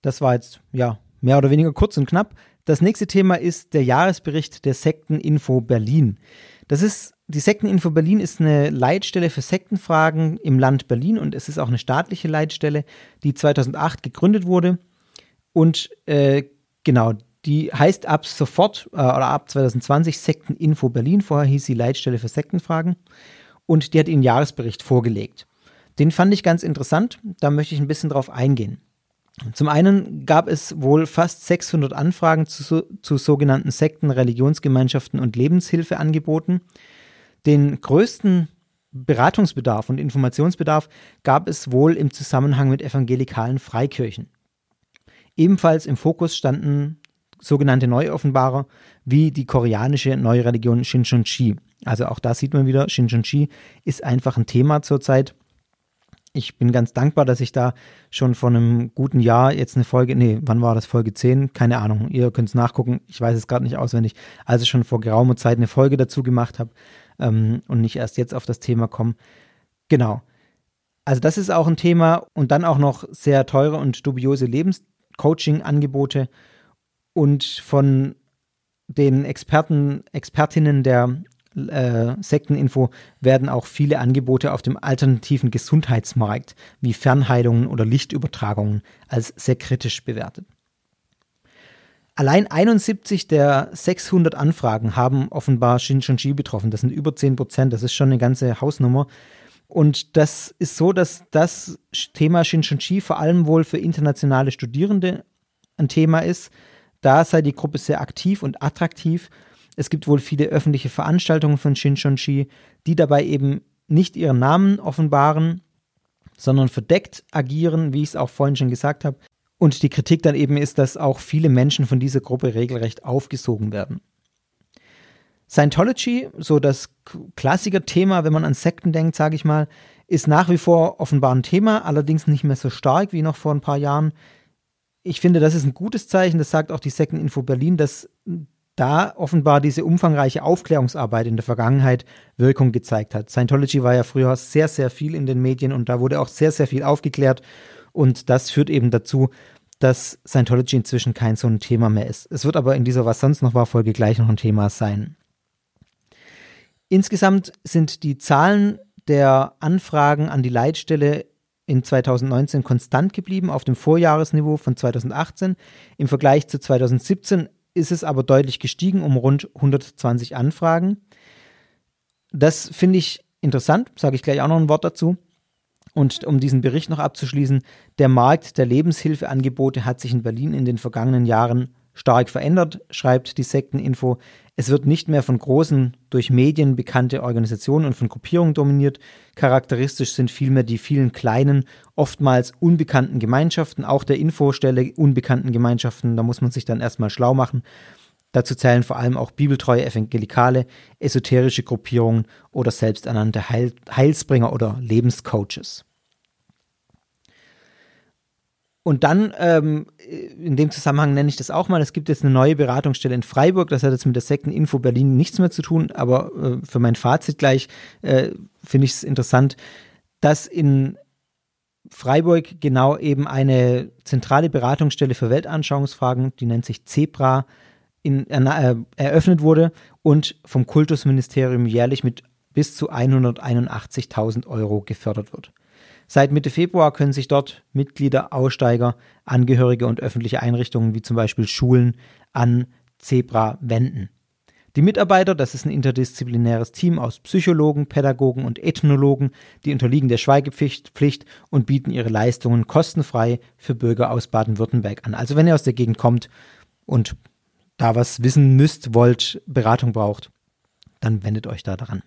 Das war jetzt, ja, mehr oder weniger kurz und knapp. Das nächste Thema ist der Jahresbericht der Sekteninfo Berlin. Das ist, die Sekteninfo Berlin ist eine Leitstelle für Sektenfragen im Land Berlin und es ist auch eine staatliche Leitstelle, die 2008 gegründet wurde. Und äh, genau, die heißt ab sofort äh, oder ab 2020 Sekteninfo Berlin. Vorher hieß sie Leitstelle für Sektenfragen. Und die hat ihren Jahresbericht vorgelegt. Den fand ich ganz interessant. Da möchte ich ein bisschen drauf eingehen. Zum einen gab es wohl fast 600 Anfragen zu, zu sogenannten Sekten, Religionsgemeinschaften und Lebenshilfeangeboten. Den größten Beratungsbedarf und Informationsbedarf gab es wohl im Zusammenhang mit evangelikalen Freikirchen. Ebenfalls im Fokus standen sogenannte Neuoffenbarer wie die koreanische neue Religion Shincheonji. Also auch da sieht man wieder, Shincheonji ist einfach ein Thema zurzeit. Ich bin ganz dankbar, dass ich da schon vor einem guten Jahr jetzt eine Folge, nee, wann war das? Folge 10? Keine Ahnung. Ihr könnt es nachgucken. Ich weiß es gerade nicht auswendig. Also schon vor geraumer Zeit eine Folge dazu gemacht habe ähm, und nicht erst jetzt auf das Thema komme. Genau. Also das ist auch ein Thema und dann auch noch sehr teure und dubiose Lebenscoaching-Angebote und von den Experten, Expertinnen der äh, Sekteninfo werden auch viele Angebote auf dem alternativen Gesundheitsmarkt wie Fernheilungen oder Lichtübertragungen als sehr kritisch bewertet. Allein 71 der 600 Anfragen haben offenbar Shincheonji betroffen. Das sind über 10 Prozent. Das ist schon eine ganze Hausnummer. Und das ist so, dass das Thema Shincheonji vor allem wohl für internationale Studierende ein Thema ist da sei die Gruppe sehr aktiv und attraktiv. Es gibt wohl viele öffentliche Veranstaltungen von Shinchonji, die dabei eben nicht ihren Namen offenbaren, sondern verdeckt agieren, wie ich es auch vorhin schon gesagt habe. Und die Kritik dann eben ist, dass auch viele Menschen von dieser Gruppe regelrecht aufgesogen werden. Scientology, so das Klassiker-Thema, wenn man an Sekten denkt, sage ich mal, ist nach wie vor offenbar ein Thema, allerdings nicht mehr so stark wie noch vor ein paar Jahren ich finde, das ist ein gutes Zeichen. Das sagt auch die Second Info Berlin, dass da offenbar diese umfangreiche Aufklärungsarbeit in der Vergangenheit Wirkung gezeigt hat. Scientology war ja früher sehr, sehr viel in den Medien und da wurde auch sehr, sehr viel aufgeklärt. Und das führt eben dazu, dass Scientology inzwischen kein so ein Thema mehr ist. Es wird aber in dieser Was sonst noch war Folge gleich noch ein Thema sein. Insgesamt sind die Zahlen der Anfragen an die Leitstelle in 2019 konstant geblieben auf dem Vorjahresniveau von 2018. Im Vergleich zu 2017 ist es aber deutlich gestiegen um rund 120 Anfragen. Das finde ich interessant, sage ich gleich auch noch ein Wort dazu. Und um diesen Bericht noch abzuschließen, der Markt der Lebenshilfeangebote hat sich in Berlin in den vergangenen Jahren stark verändert, schreibt die Sekteninfo. Es wird nicht mehr von großen, durch Medien bekannte Organisationen und von Gruppierungen dominiert. Charakteristisch sind vielmehr die vielen kleinen, oftmals unbekannten Gemeinschaften, auch der Infostelle unbekannten Gemeinschaften. Da muss man sich dann erstmal schlau machen. Dazu zählen vor allem auch bibeltreue Evangelikale, esoterische Gruppierungen oder selbsternannte Heil Heilsbringer oder Lebenscoaches. Und dann, ähm, in dem Zusammenhang nenne ich das auch mal, es gibt jetzt eine neue Beratungsstelle in Freiburg, das hat jetzt mit der Sekteninfo Berlin nichts mehr zu tun, aber äh, für mein Fazit gleich äh, finde ich es interessant, dass in Freiburg genau eben eine zentrale Beratungsstelle für Weltanschauungsfragen, die nennt sich Zebra, in, äh, eröffnet wurde und vom Kultusministerium jährlich mit bis zu 181.000 Euro gefördert wird. Seit Mitte Februar können sich dort Mitglieder, Aussteiger, Angehörige und öffentliche Einrichtungen wie zum Beispiel Schulen an Zebra wenden. Die Mitarbeiter, das ist ein interdisziplinäres Team aus Psychologen, Pädagogen und Ethnologen, die unterliegen der Schweigepflicht und bieten ihre Leistungen kostenfrei für Bürger aus Baden-Württemberg an. Also wenn ihr aus der Gegend kommt und da was wissen müsst, wollt, Beratung braucht, dann wendet euch da daran.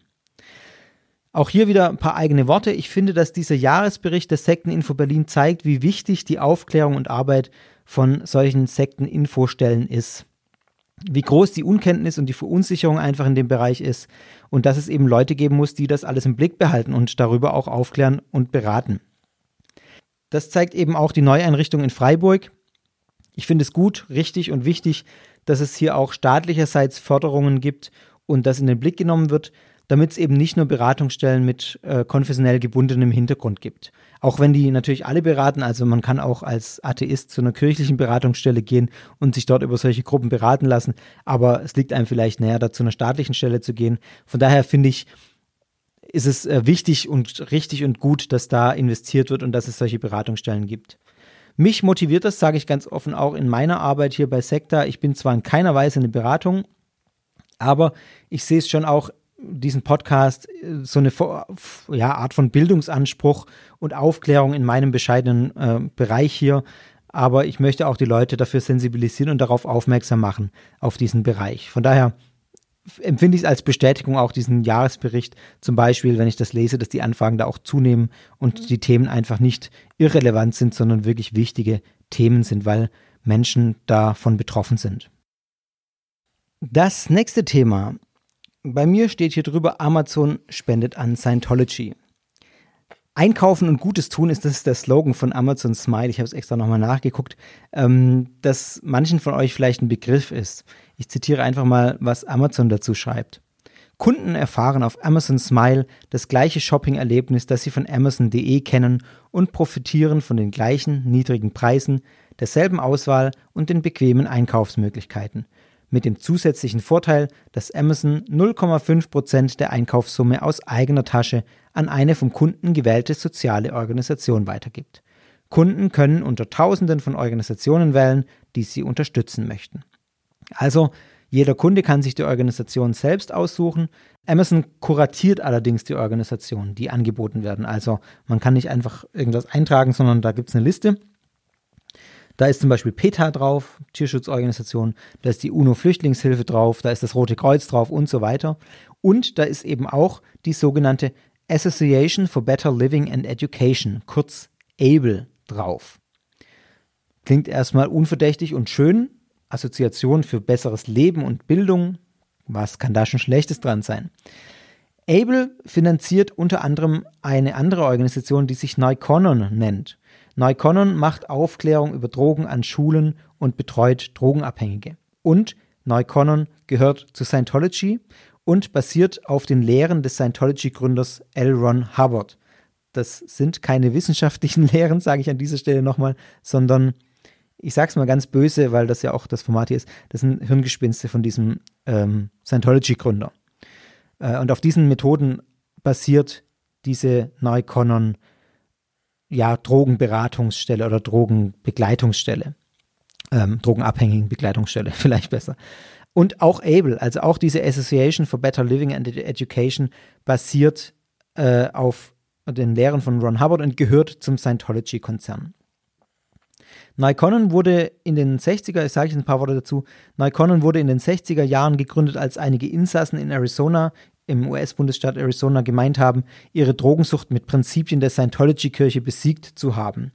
Auch hier wieder ein paar eigene Worte. Ich finde, dass dieser Jahresbericht der Sekteninfo Berlin zeigt, wie wichtig die Aufklärung und Arbeit von solchen Sekteninfostellen ist. Wie groß die Unkenntnis und die Verunsicherung einfach in dem Bereich ist und dass es eben Leute geben muss, die das alles im Blick behalten und darüber auch aufklären und beraten. Das zeigt eben auch die Neueinrichtung in Freiburg. Ich finde es gut, richtig und wichtig, dass es hier auch staatlicherseits Förderungen gibt und das in den Blick genommen wird, damit es eben nicht nur Beratungsstellen mit äh, konfessionell gebundenem Hintergrund gibt. Auch wenn die natürlich alle beraten, also man kann auch als Atheist zu einer kirchlichen Beratungsstelle gehen und sich dort über solche Gruppen beraten lassen, aber es liegt einem vielleicht näher, da zu einer staatlichen Stelle zu gehen. Von daher finde ich, ist es äh, wichtig und richtig und gut, dass da investiert wird und dass es solche Beratungsstellen gibt. Mich motiviert das, sage ich ganz offen, auch in meiner Arbeit hier bei Sekta. Ich bin zwar in keiner Weise eine Beratung, aber ich sehe es schon auch diesen Podcast äh, so eine ja, Art von Bildungsanspruch und Aufklärung in meinem bescheidenen äh, Bereich hier. Aber ich möchte auch die Leute dafür sensibilisieren und darauf aufmerksam machen, auf diesen Bereich. Von daher empfinde ich es als Bestätigung auch diesen Jahresbericht, zum Beispiel, wenn ich das lese, dass die Anfragen da auch zunehmen und mhm. die Themen einfach nicht irrelevant sind, sondern wirklich wichtige Themen sind, weil Menschen davon betroffen sind. Das nächste Thema. Bei mir steht hier drüber, Amazon spendet an Scientology. Einkaufen und Gutes tun ist das der Slogan von Amazon Smile. Ich habe es extra nochmal nachgeguckt, ähm, dass manchen von euch vielleicht ein Begriff ist. Ich zitiere einfach mal, was Amazon dazu schreibt. Kunden erfahren auf Amazon Smile das gleiche Shopping-Erlebnis, das sie von Amazon.de kennen und profitieren von den gleichen niedrigen Preisen, derselben Auswahl und den bequemen Einkaufsmöglichkeiten. Mit dem zusätzlichen Vorteil, dass Amazon 0,5% der Einkaufssumme aus eigener Tasche an eine vom Kunden gewählte soziale Organisation weitergibt. Kunden können unter Tausenden von Organisationen wählen, die sie unterstützen möchten. Also jeder Kunde kann sich die Organisation selbst aussuchen. Amazon kuratiert allerdings die Organisationen, die angeboten werden. Also man kann nicht einfach irgendwas eintragen, sondern da gibt es eine Liste. Da ist zum Beispiel PETA drauf, Tierschutzorganisation, da ist die UNO-Flüchtlingshilfe drauf, da ist das Rote Kreuz drauf und so weiter. Und da ist eben auch die sogenannte Association for Better Living and Education, kurz ABLE, drauf. Klingt erstmal unverdächtig und schön, Assoziation für besseres Leben und Bildung. Was kann da schon Schlechtes dran sein? Able finanziert unter anderem eine andere Organisation, die sich Neukonon nennt. Neukonon macht Aufklärung über Drogen an Schulen und betreut Drogenabhängige. Und Neukonon gehört zu Scientology und basiert auf den Lehren des Scientology-Gründers L. Ron Hubbard. Das sind keine wissenschaftlichen Lehren, sage ich an dieser Stelle nochmal, sondern ich sage es mal ganz böse, weil das ja auch das Format hier ist, das sind Hirngespinste von diesem ähm, Scientology-Gründer. Äh, und auf diesen Methoden basiert diese Neukonon ja, Drogenberatungsstelle oder Drogenbegleitungsstelle. Ähm, Drogenabhängigen Begleitungsstelle, vielleicht besser. Und auch ABLE, also auch diese Association for Better Living and Education, basiert äh, auf den Lehren von Ron Hubbard und gehört zum Scientology-Konzern. Nyconon wurde in den 60er, ich sage ein paar Worte dazu, Nyconon wurde in den 60er Jahren gegründet, als einige Insassen in Arizona, im US-Bundesstaat Arizona, gemeint haben, ihre Drogensucht mit Prinzipien der Scientology-Kirche besiegt zu haben.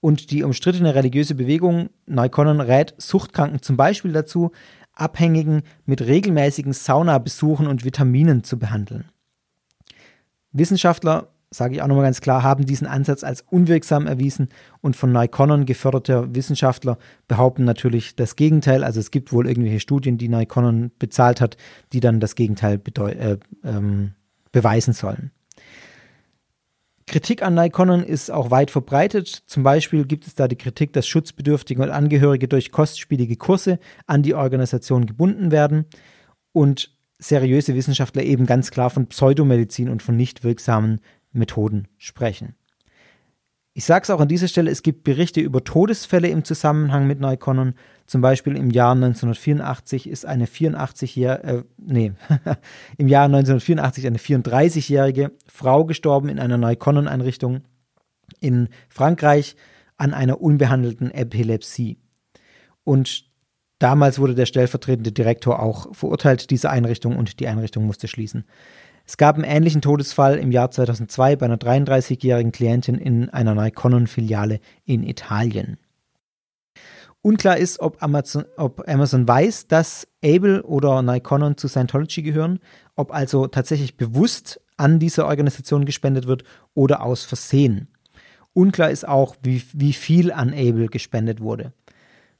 Und die umstrittene religiöse Bewegung Nyconon rät Suchtkranken zum Beispiel dazu, Abhängigen mit regelmäßigen Saunabesuchen und Vitaminen zu behandeln. Wissenschaftler sage ich auch nochmal ganz klar, haben diesen Ansatz als unwirksam erwiesen und von Nyconon geförderte Wissenschaftler behaupten natürlich das Gegenteil. Also es gibt wohl irgendwelche Studien, die Nyconon bezahlt hat, die dann das Gegenteil äh, ähm, beweisen sollen. Kritik an Nyconon ist auch weit verbreitet. Zum Beispiel gibt es da die Kritik, dass Schutzbedürftige und Angehörige durch kostspielige Kurse an die Organisation gebunden werden und seriöse Wissenschaftler eben ganz klar von Pseudomedizin und von nicht wirksamen Methoden sprechen. Ich sage es auch an dieser Stelle, es gibt Berichte über Todesfälle im Zusammenhang mit Neukonon. Zum Beispiel im Jahr 1984 ist eine 84-jährige, äh, nee, im Jahr 1984 eine 34-jährige Frau gestorben in einer Neukonon-Einrichtung in Frankreich an einer unbehandelten Epilepsie. Und damals wurde der stellvertretende Direktor auch verurteilt, diese Einrichtung, und die Einrichtung musste schließen. Es gab einen ähnlichen Todesfall im Jahr 2002 bei einer 33-jährigen Klientin in einer Nyconon-Filiale in Italien. Unklar ist, ob Amazon, ob Amazon weiß, dass Able oder Nyconon zu Scientology gehören, ob also tatsächlich bewusst an diese Organisation gespendet wird oder aus Versehen. Unklar ist auch, wie, wie viel an Able gespendet wurde.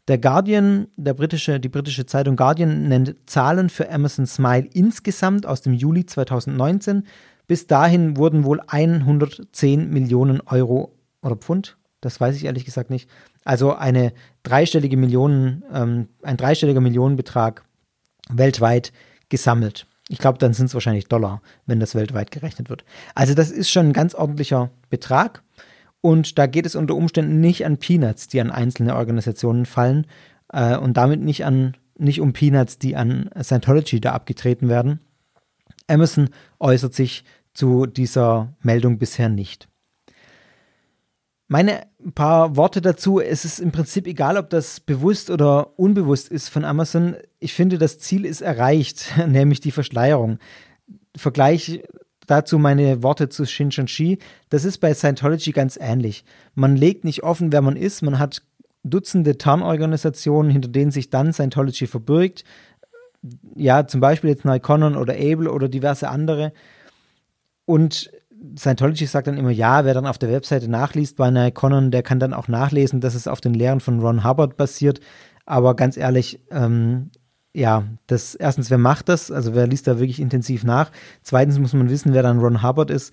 Der Guardian, der britische, die britische Zeitung Guardian nennt Zahlen für Amazon Smile insgesamt aus dem Juli 2019. Bis dahin wurden wohl 110 Millionen Euro oder Pfund, das weiß ich ehrlich gesagt nicht. Also eine dreistellige Millionen, ähm, ein dreistelliger Millionenbetrag weltweit gesammelt. Ich glaube, dann sind es wahrscheinlich Dollar, wenn das weltweit gerechnet wird. Also das ist schon ein ganz ordentlicher Betrag. Und da geht es unter Umständen nicht an Peanuts, die an einzelne Organisationen fallen äh, und damit nicht an nicht um Peanuts, die an Scientology da abgetreten werden. Amazon äußert sich zu dieser Meldung bisher nicht. Meine paar Worte dazu. Es ist im Prinzip egal, ob das bewusst oder unbewusst ist von Amazon. Ich finde, das Ziel ist erreicht, nämlich die Verschleierung. Vergleich dazu meine Worte zu Shincheonji. Das ist bei Scientology ganz ähnlich. Man legt nicht offen, wer man ist. Man hat Dutzende Tarnorganisationen, hinter denen sich dann Scientology verbirgt. Ja, zum Beispiel jetzt Nyconon oder Able oder diverse andere. Und Scientology sagt dann immer, ja, wer dann auf der Webseite nachliest bei Nyconon, der kann dann auch nachlesen, dass es auf den Lehren von Ron Hubbard basiert. Aber ganz ehrlich, ähm, ja, das erstens, wer macht das? Also wer liest da wirklich intensiv nach? Zweitens muss man wissen, wer dann Ron Hubbard ist.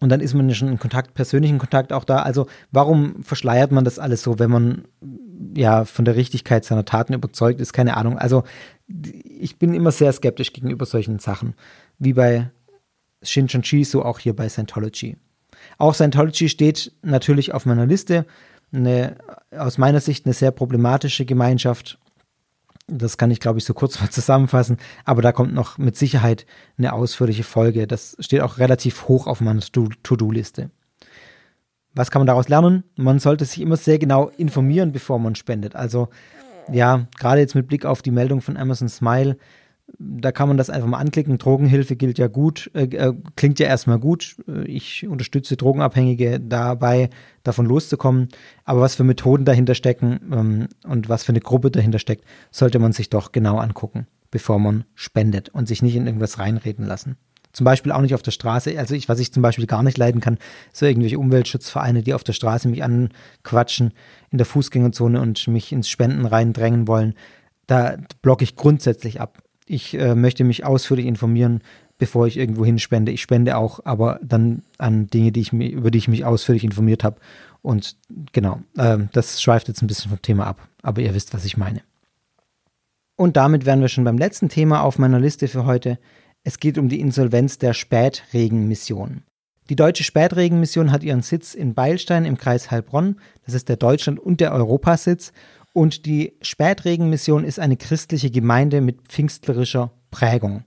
Und dann ist man ja schon in Kontakt, persönlichen Kontakt auch da. Also warum verschleiert man das alles so, wenn man ja von der Richtigkeit seiner Taten überzeugt ist? Keine Ahnung. Also ich bin immer sehr skeptisch gegenüber solchen Sachen. Wie bei Shincheonji, so auch hier bei Scientology. Auch Scientology steht natürlich auf meiner Liste. Eine, aus meiner Sicht eine sehr problematische Gemeinschaft das kann ich, glaube ich, so kurz mal zusammenfassen. Aber da kommt noch mit Sicherheit eine ausführliche Folge. Das steht auch relativ hoch auf meiner To-Do-Liste. Was kann man daraus lernen? Man sollte sich immer sehr genau informieren, bevor man spendet. Also ja, gerade jetzt mit Blick auf die Meldung von Amazon Smile, da kann man das einfach mal anklicken. Drogenhilfe gilt ja gut, äh, äh, klingt ja erstmal gut. Ich unterstütze Drogenabhängige dabei, davon loszukommen. Aber was für Methoden dahinter stecken ähm, und was für eine Gruppe dahinter steckt, sollte man sich doch genau angucken, bevor man spendet und sich nicht in irgendwas reinreden lassen. Zum Beispiel auch nicht auf der Straße. Also ich, was ich zum Beispiel gar nicht leiden kann, so irgendwelche Umweltschutzvereine, die auf der Straße mich anquatschen in der Fußgängerzone und mich ins Spenden reindrängen wollen. Da blocke ich grundsätzlich ab ich äh, möchte mich ausführlich informieren, bevor ich irgendwo hinspende. Ich spende auch, aber dann an Dinge, die ich mir, über die ich mich ausführlich informiert habe. Und genau, äh, das schweift jetzt ein bisschen vom Thema ab, aber ihr wisst, was ich meine. Und damit wären wir schon beim letzten Thema auf meiner Liste für heute. Es geht um die Insolvenz der Spätregenmission. Die Deutsche Spätregenmission hat ihren Sitz in Beilstein im Kreis Heilbronn. Das ist der Deutschland- und der Europasitz. Und die Spätregenmission ist eine christliche Gemeinde mit pfingstlerischer Prägung.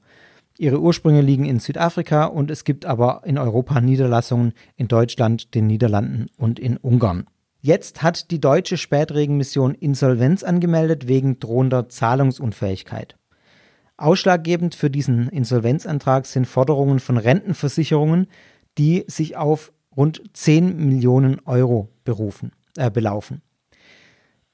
Ihre Ursprünge liegen in Südafrika und es gibt aber in Europa Niederlassungen in Deutschland, den Niederlanden und in Ungarn. Jetzt hat die deutsche Spätregenmission Insolvenz angemeldet wegen drohender Zahlungsunfähigkeit. Ausschlaggebend für diesen Insolvenzantrag sind Forderungen von Rentenversicherungen, die sich auf rund 10 Millionen Euro berufen, äh, belaufen.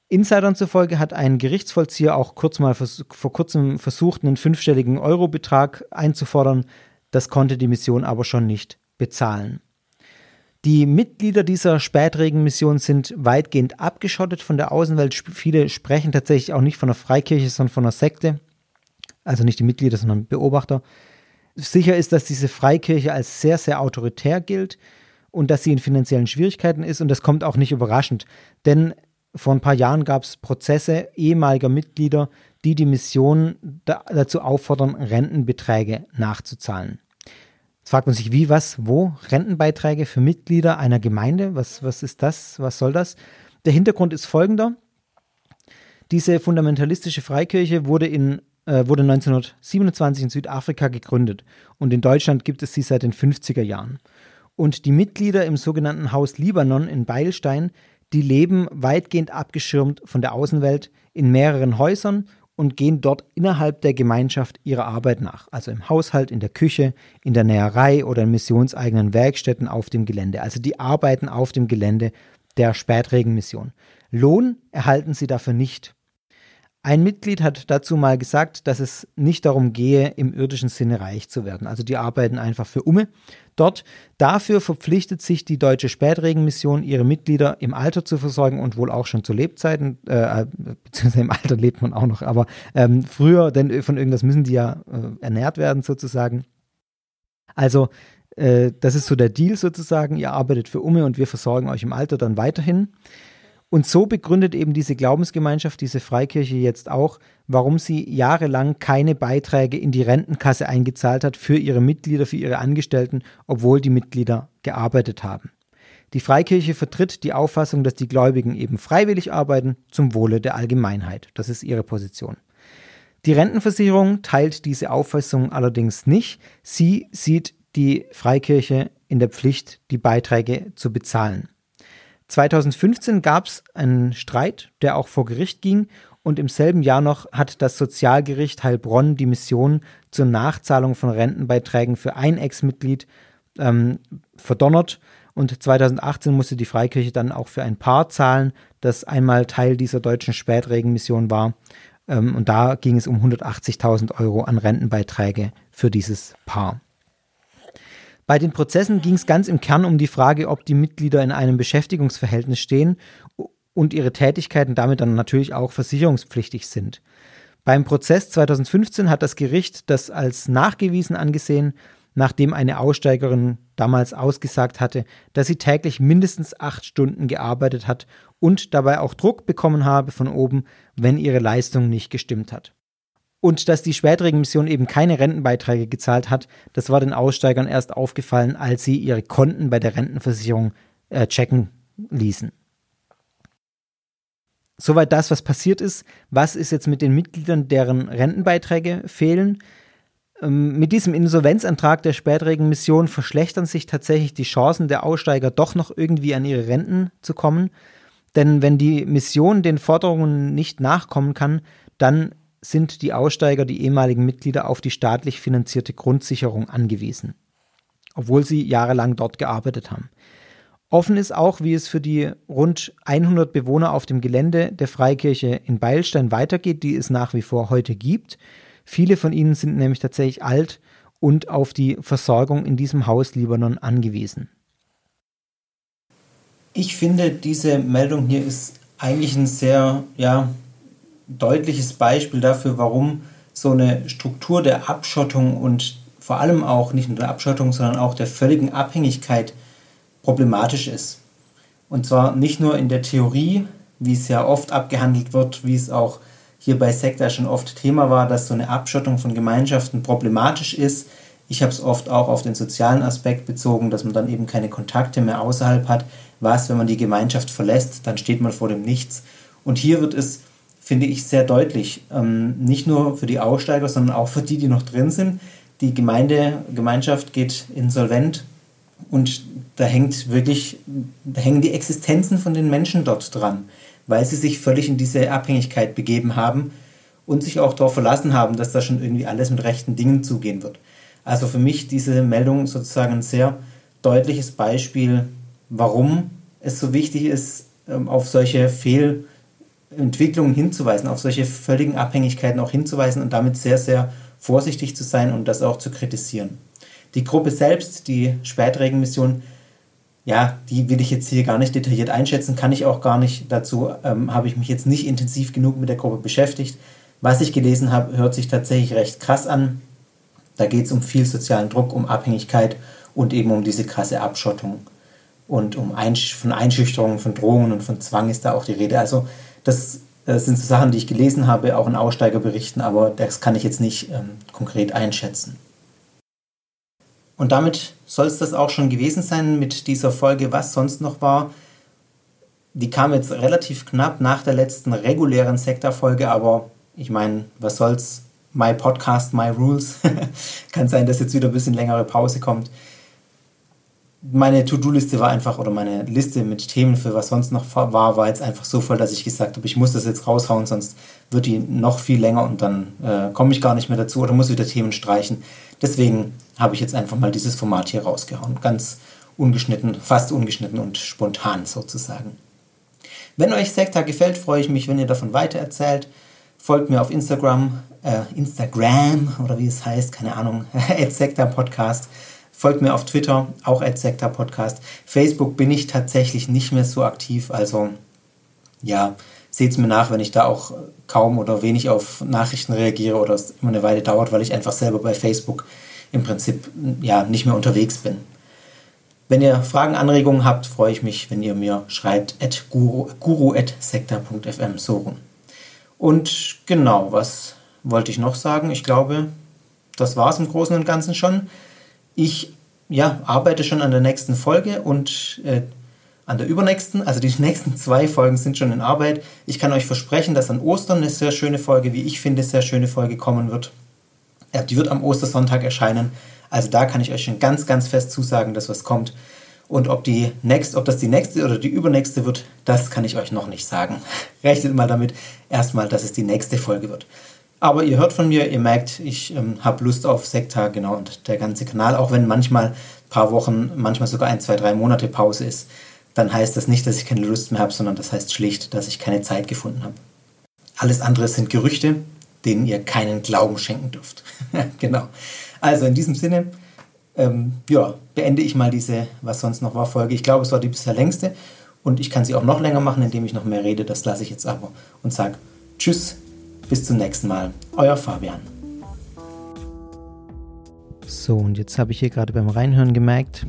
Insidern zufolge hat ein Gerichtsvollzieher auch kurz mal vor kurzem versucht, einen fünfstelligen Eurobetrag einzufordern. Das konnte die Mission aber schon nicht bezahlen. Die Mitglieder dieser Spätregenmission sind weitgehend abgeschottet von der Außenwelt. Viele sprechen tatsächlich auch nicht von einer Freikirche, sondern von einer Sekte. Also nicht die Mitglieder, sondern Beobachter. Sicher ist, dass diese Freikirche als sehr, sehr autoritär gilt und dass sie in finanziellen Schwierigkeiten ist. Und das kommt auch nicht überraschend, denn vor ein paar Jahren gab es Prozesse ehemaliger Mitglieder, die die Mission da, dazu auffordern, Rentenbeträge nachzuzahlen. Jetzt fragt man sich, wie, was, wo? Rentenbeiträge für Mitglieder einer Gemeinde? Was, was ist das? Was soll das? Der Hintergrund ist folgender. Diese fundamentalistische Freikirche wurde, in, äh, wurde 1927 in Südafrika gegründet und in Deutschland gibt es sie seit den 50er Jahren. Und die Mitglieder im sogenannten Haus Libanon in Beilstein die leben weitgehend abgeschirmt von der Außenwelt in mehreren Häusern und gehen dort innerhalb der Gemeinschaft ihrer Arbeit nach. Also im Haushalt, in der Küche, in der Näherei oder in missionseigenen Werkstätten auf dem Gelände. Also die arbeiten auf dem Gelände der Spätregenmission. Lohn erhalten sie dafür nicht. Ein Mitglied hat dazu mal gesagt, dass es nicht darum gehe, im irdischen Sinne reich zu werden. Also die arbeiten einfach für Umme dort. Dafür verpflichtet sich die Deutsche Spätregenmission, ihre Mitglieder im Alter zu versorgen und wohl auch schon zu Lebzeiten, äh, beziehungsweise im Alter lebt man auch noch, aber ähm, früher, denn von irgendwas müssen die ja äh, ernährt werden sozusagen. Also äh, das ist so der Deal sozusagen, ihr arbeitet für Umme und wir versorgen euch im Alter dann weiterhin. Und so begründet eben diese Glaubensgemeinschaft, diese Freikirche jetzt auch, warum sie jahrelang keine Beiträge in die Rentenkasse eingezahlt hat für ihre Mitglieder, für ihre Angestellten, obwohl die Mitglieder gearbeitet haben. Die Freikirche vertritt die Auffassung, dass die Gläubigen eben freiwillig arbeiten zum Wohle der Allgemeinheit. Das ist ihre Position. Die Rentenversicherung teilt diese Auffassung allerdings nicht. Sie sieht die Freikirche in der Pflicht, die Beiträge zu bezahlen. 2015 gab es einen Streit, der auch vor Gericht ging und im selben Jahr noch hat das Sozialgericht Heilbronn die Mission zur Nachzahlung von Rentenbeiträgen für ein Ex-Mitglied ähm, verdonnert und 2018 musste die Freikirche dann auch für ein Paar zahlen, das einmal Teil dieser deutschen Spätregenmission war. Ähm, und da ging es um 180.000 Euro an Rentenbeiträge für dieses Paar. Bei den Prozessen ging es ganz im Kern um die Frage, ob die Mitglieder in einem Beschäftigungsverhältnis stehen und ihre Tätigkeiten damit dann natürlich auch versicherungspflichtig sind. Beim Prozess 2015 hat das Gericht das als nachgewiesen angesehen, nachdem eine Aussteigerin damals ausgesagt hatte, dass sie täglich mindestens acht Stunden gearbeitet hat und dabei auch Druck bekommen habe von oben, wenn ihre Leistung nicht gestimmt hat. Und dass die Spätregenmission eben keine Rentenbeiträge gezahlt hat, das war den Aussteigern erst aufgefallen, als sie ihre Konten bei der Rentenversicherung äh, checken ließen. Soweit das, was passiert ist. Was ist jetzt mit den Mitgliedern, deren Rentenbeiträge fehlen? Ähm, mit diesem Insolvenzantrag der Spätregenmission verschlechtern sich tatsächlich die Chancen der Aussteiger doch noch irgendwie an ihre Renten zu kommen. Denn wenn die Mission den Forderungen nicht nachkommen kann, dann sind die Aussteiger, die ehemaligen Mitglieder, auf die staatlich finanzierte Grundsicherung angewiesen, obwohl sie jahrelang dort gearbeitet haben. Offen ist auch, wie es für die rund 100 Bewohner auf dem Gelände der Freikirche in Beilstein weitergeht, die es nach wie vor heute gibt. Viele von ihnen sind nämlich tatsächlich alt und auf die Versorgung in diesem Haus Libanon angewiesen. Ich finde, diese Meldung hier ist eigentlich ein sehr, ja, deutliches Beispiel dafür, warum so eine Struktur der Abschottung und vor allem auch nicht nur der Abschottung, sondern auch der völligen Abhängigkeit problematisch ist. Und zwar nicht nur in der Theorie, wie es ja oft abgehandelt wird, wie es auch hier bei Sekta schon oft Thema war, dass so eine Abschottung von Gemeinschaften problematisch ist. Ich habe es oft auch auf den sozialen Aspekt bezogen, dass man dann eben keine Kontakte mehr außerhalb hat. Was, wenn man die Gemeinschaft verlässt, dann steht man vor dem Nichts. Und hier wird es finde ich sehr deutlich. Ähm, nicht nur für die Aussteiger, sondern auch für die, die noch drin sind. die Gemeinde, Gemeinschaft geht insolvent und da hängt wirklich, da hängen die Existenzen von den Menschen dort dran, weil sie sich völlig in diese Abhängigkeit begeben haben und sich auch darauf verlassen haben, dass da schon irgendwie alles mit rechten Dingen zugehen wird. Also für mich diese Meldung sozusagen ein sehr deutliches Beispiel, warum es so wichtig ist, ähm, auf solche Fehlentwicklungen hinzuweisen, auf solche völligen Abhängigkeiten auch hinzuweisen und damit sehr, sehr vorsichtig zu sein und das auch zu kritisieren. Die Gruppe selbst, die Spätregenmission, ja, die will ich jetzt hier gar nicht detailliert einschätzen, kann ich auch gar nicht. Dazu ähm, habe ich mich jetzt nicht intensiv genug mit der Gruppe beschäftigt. Was ich gelesen habe, hört sich tatsächlich recht krass an. Da geht es um viel sozialen Druck, um Abhängigkeit und eben um diese krasse Abschottung. Und um Einsch von Einschüchterungen, von Drohungen und von Zwang ist da auch die Rede. Also das, das sind so Sachen, die ich gelesen habe, auch in Aussteigerberichten, aber das kann ich jetzt nicht ähm, konkret einschätzen. Und damit soll es das auch schon gewesen sein mit dieser Folge, was sonst noch war. Die kam jetzt relativ knapp nach der letzten regulären Sektorfolge, aber ich meine, was soll's? My Podcast, My Rules. Kann sein, dass jetzt wieder ein bisschen längere Pause kommt. Meine To-Do-Liste war einfach, oder meine Liste mit Themen für was sonst noch war, war jetzt einfach so voll, dass ich gesagt habe, ich muss das jetzt raushauen, sonst wird die noch viel länger und dann äh, komme ich gar nicht mehr dazu oder muss wieder Themen streichen. Deswegen habe ich jetzt einfach mal dieses Format hier rausgehauen. Ganz ungeschnitten, fast ungeschnitten und spontan sozusagen. Wenn euch Sekta gefällt, freue ich mich, wenn ihr davon weitererzählt. Folgt mir auf Instagram, äh, Instagram oder wie es heißt, keine Ahnung, Sekta Podcast. Folgt mir auf Twitter, auch Sekta Podcast. Facebook bin ich tatsächlich nicht mehr so aktiv, also ja, seht es mir nach, wenn ich da auch kaum oder wenig auf Nachrichten reagiere oder es immer eine Weile dauert, weil ich einfach selber bei Facebook im Prinzip ja, nicht mehr unterwegs bin. Wenn ihr Fragen, Anregungen habt, freue ich mich, wenn ihr mir schreibt at guru.sekta.fm so rum. Und genau, was wollte ich noch sagen? Ich glaube, das war es im Großen und Ganzen schon. Ich ja, arbeite schon an der nächsten Folge und äh, an der übernächsten. Also die nächsten zwei Folgen sind schon in Arbeit. Ich kann euch versprechen, dass an Ostern eine sehr schöne Folge, wie ich finde, sehr schöne Folge kommen wird. Ja, die wird am Ostersonntag erscheinen. Also da kann ich euch schon ganz, ganz fest zusagen, dass was kommt. Und ob, die next, ob das die nächste oder die übernächste wird, das kann ich euch noch nicht sagen. Rechnet mal damit erstmal, dass es die nächste Folge wird. Aber ihr hört von mir, ihr merkt, ich ähm, habe Lust auf Sekta, genau, und der ganze Kanal, auch wenn manchmal ein paar Wochen, manchmal sogar ein, zwei, drei Monate Pause ist, dann heißt das nicht, dass ich keine Lust mehr habe, sondern das heißt schlicht, dass ich keine Zeit gefunden habe. Alles andere sind Gerüchte, denen ihr keinen Glauben schenken dürft. genau. Also in diesem Sinne, ähm, ja, beende ich mal diese Was sonst noch war Folge. Ich glaube, es war die bisher längste und ich kann sie auch noch länger machen, indem ich noch mehr rede. Das lasse ich jetzt aber und sage Tschüss, bis zum nächsten Mal. Euer Fabian. So, und jetzt habe ich hier gerade beim Reinhören gemerkt,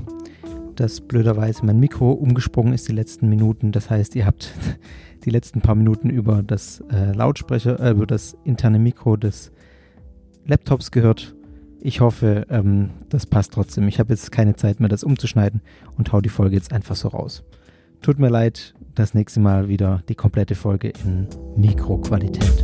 dass blöderweise mein Mikro umgesprungen ist die letzten Minuten. Das heißt, ihr habt die letzten paar Minuten über das äh, Lautsprecher, äh, über das interne Mikro des Laptops gehört. Ich hoffe, ähm, das passt trotzdem. Ich habe jetzt keine Zeit mehr, das umzuschneiden und hau die Folge jetzt einfach so raus. Tut mir leid, das nächste Mal wieder die komplette Folge in Mikroqualität.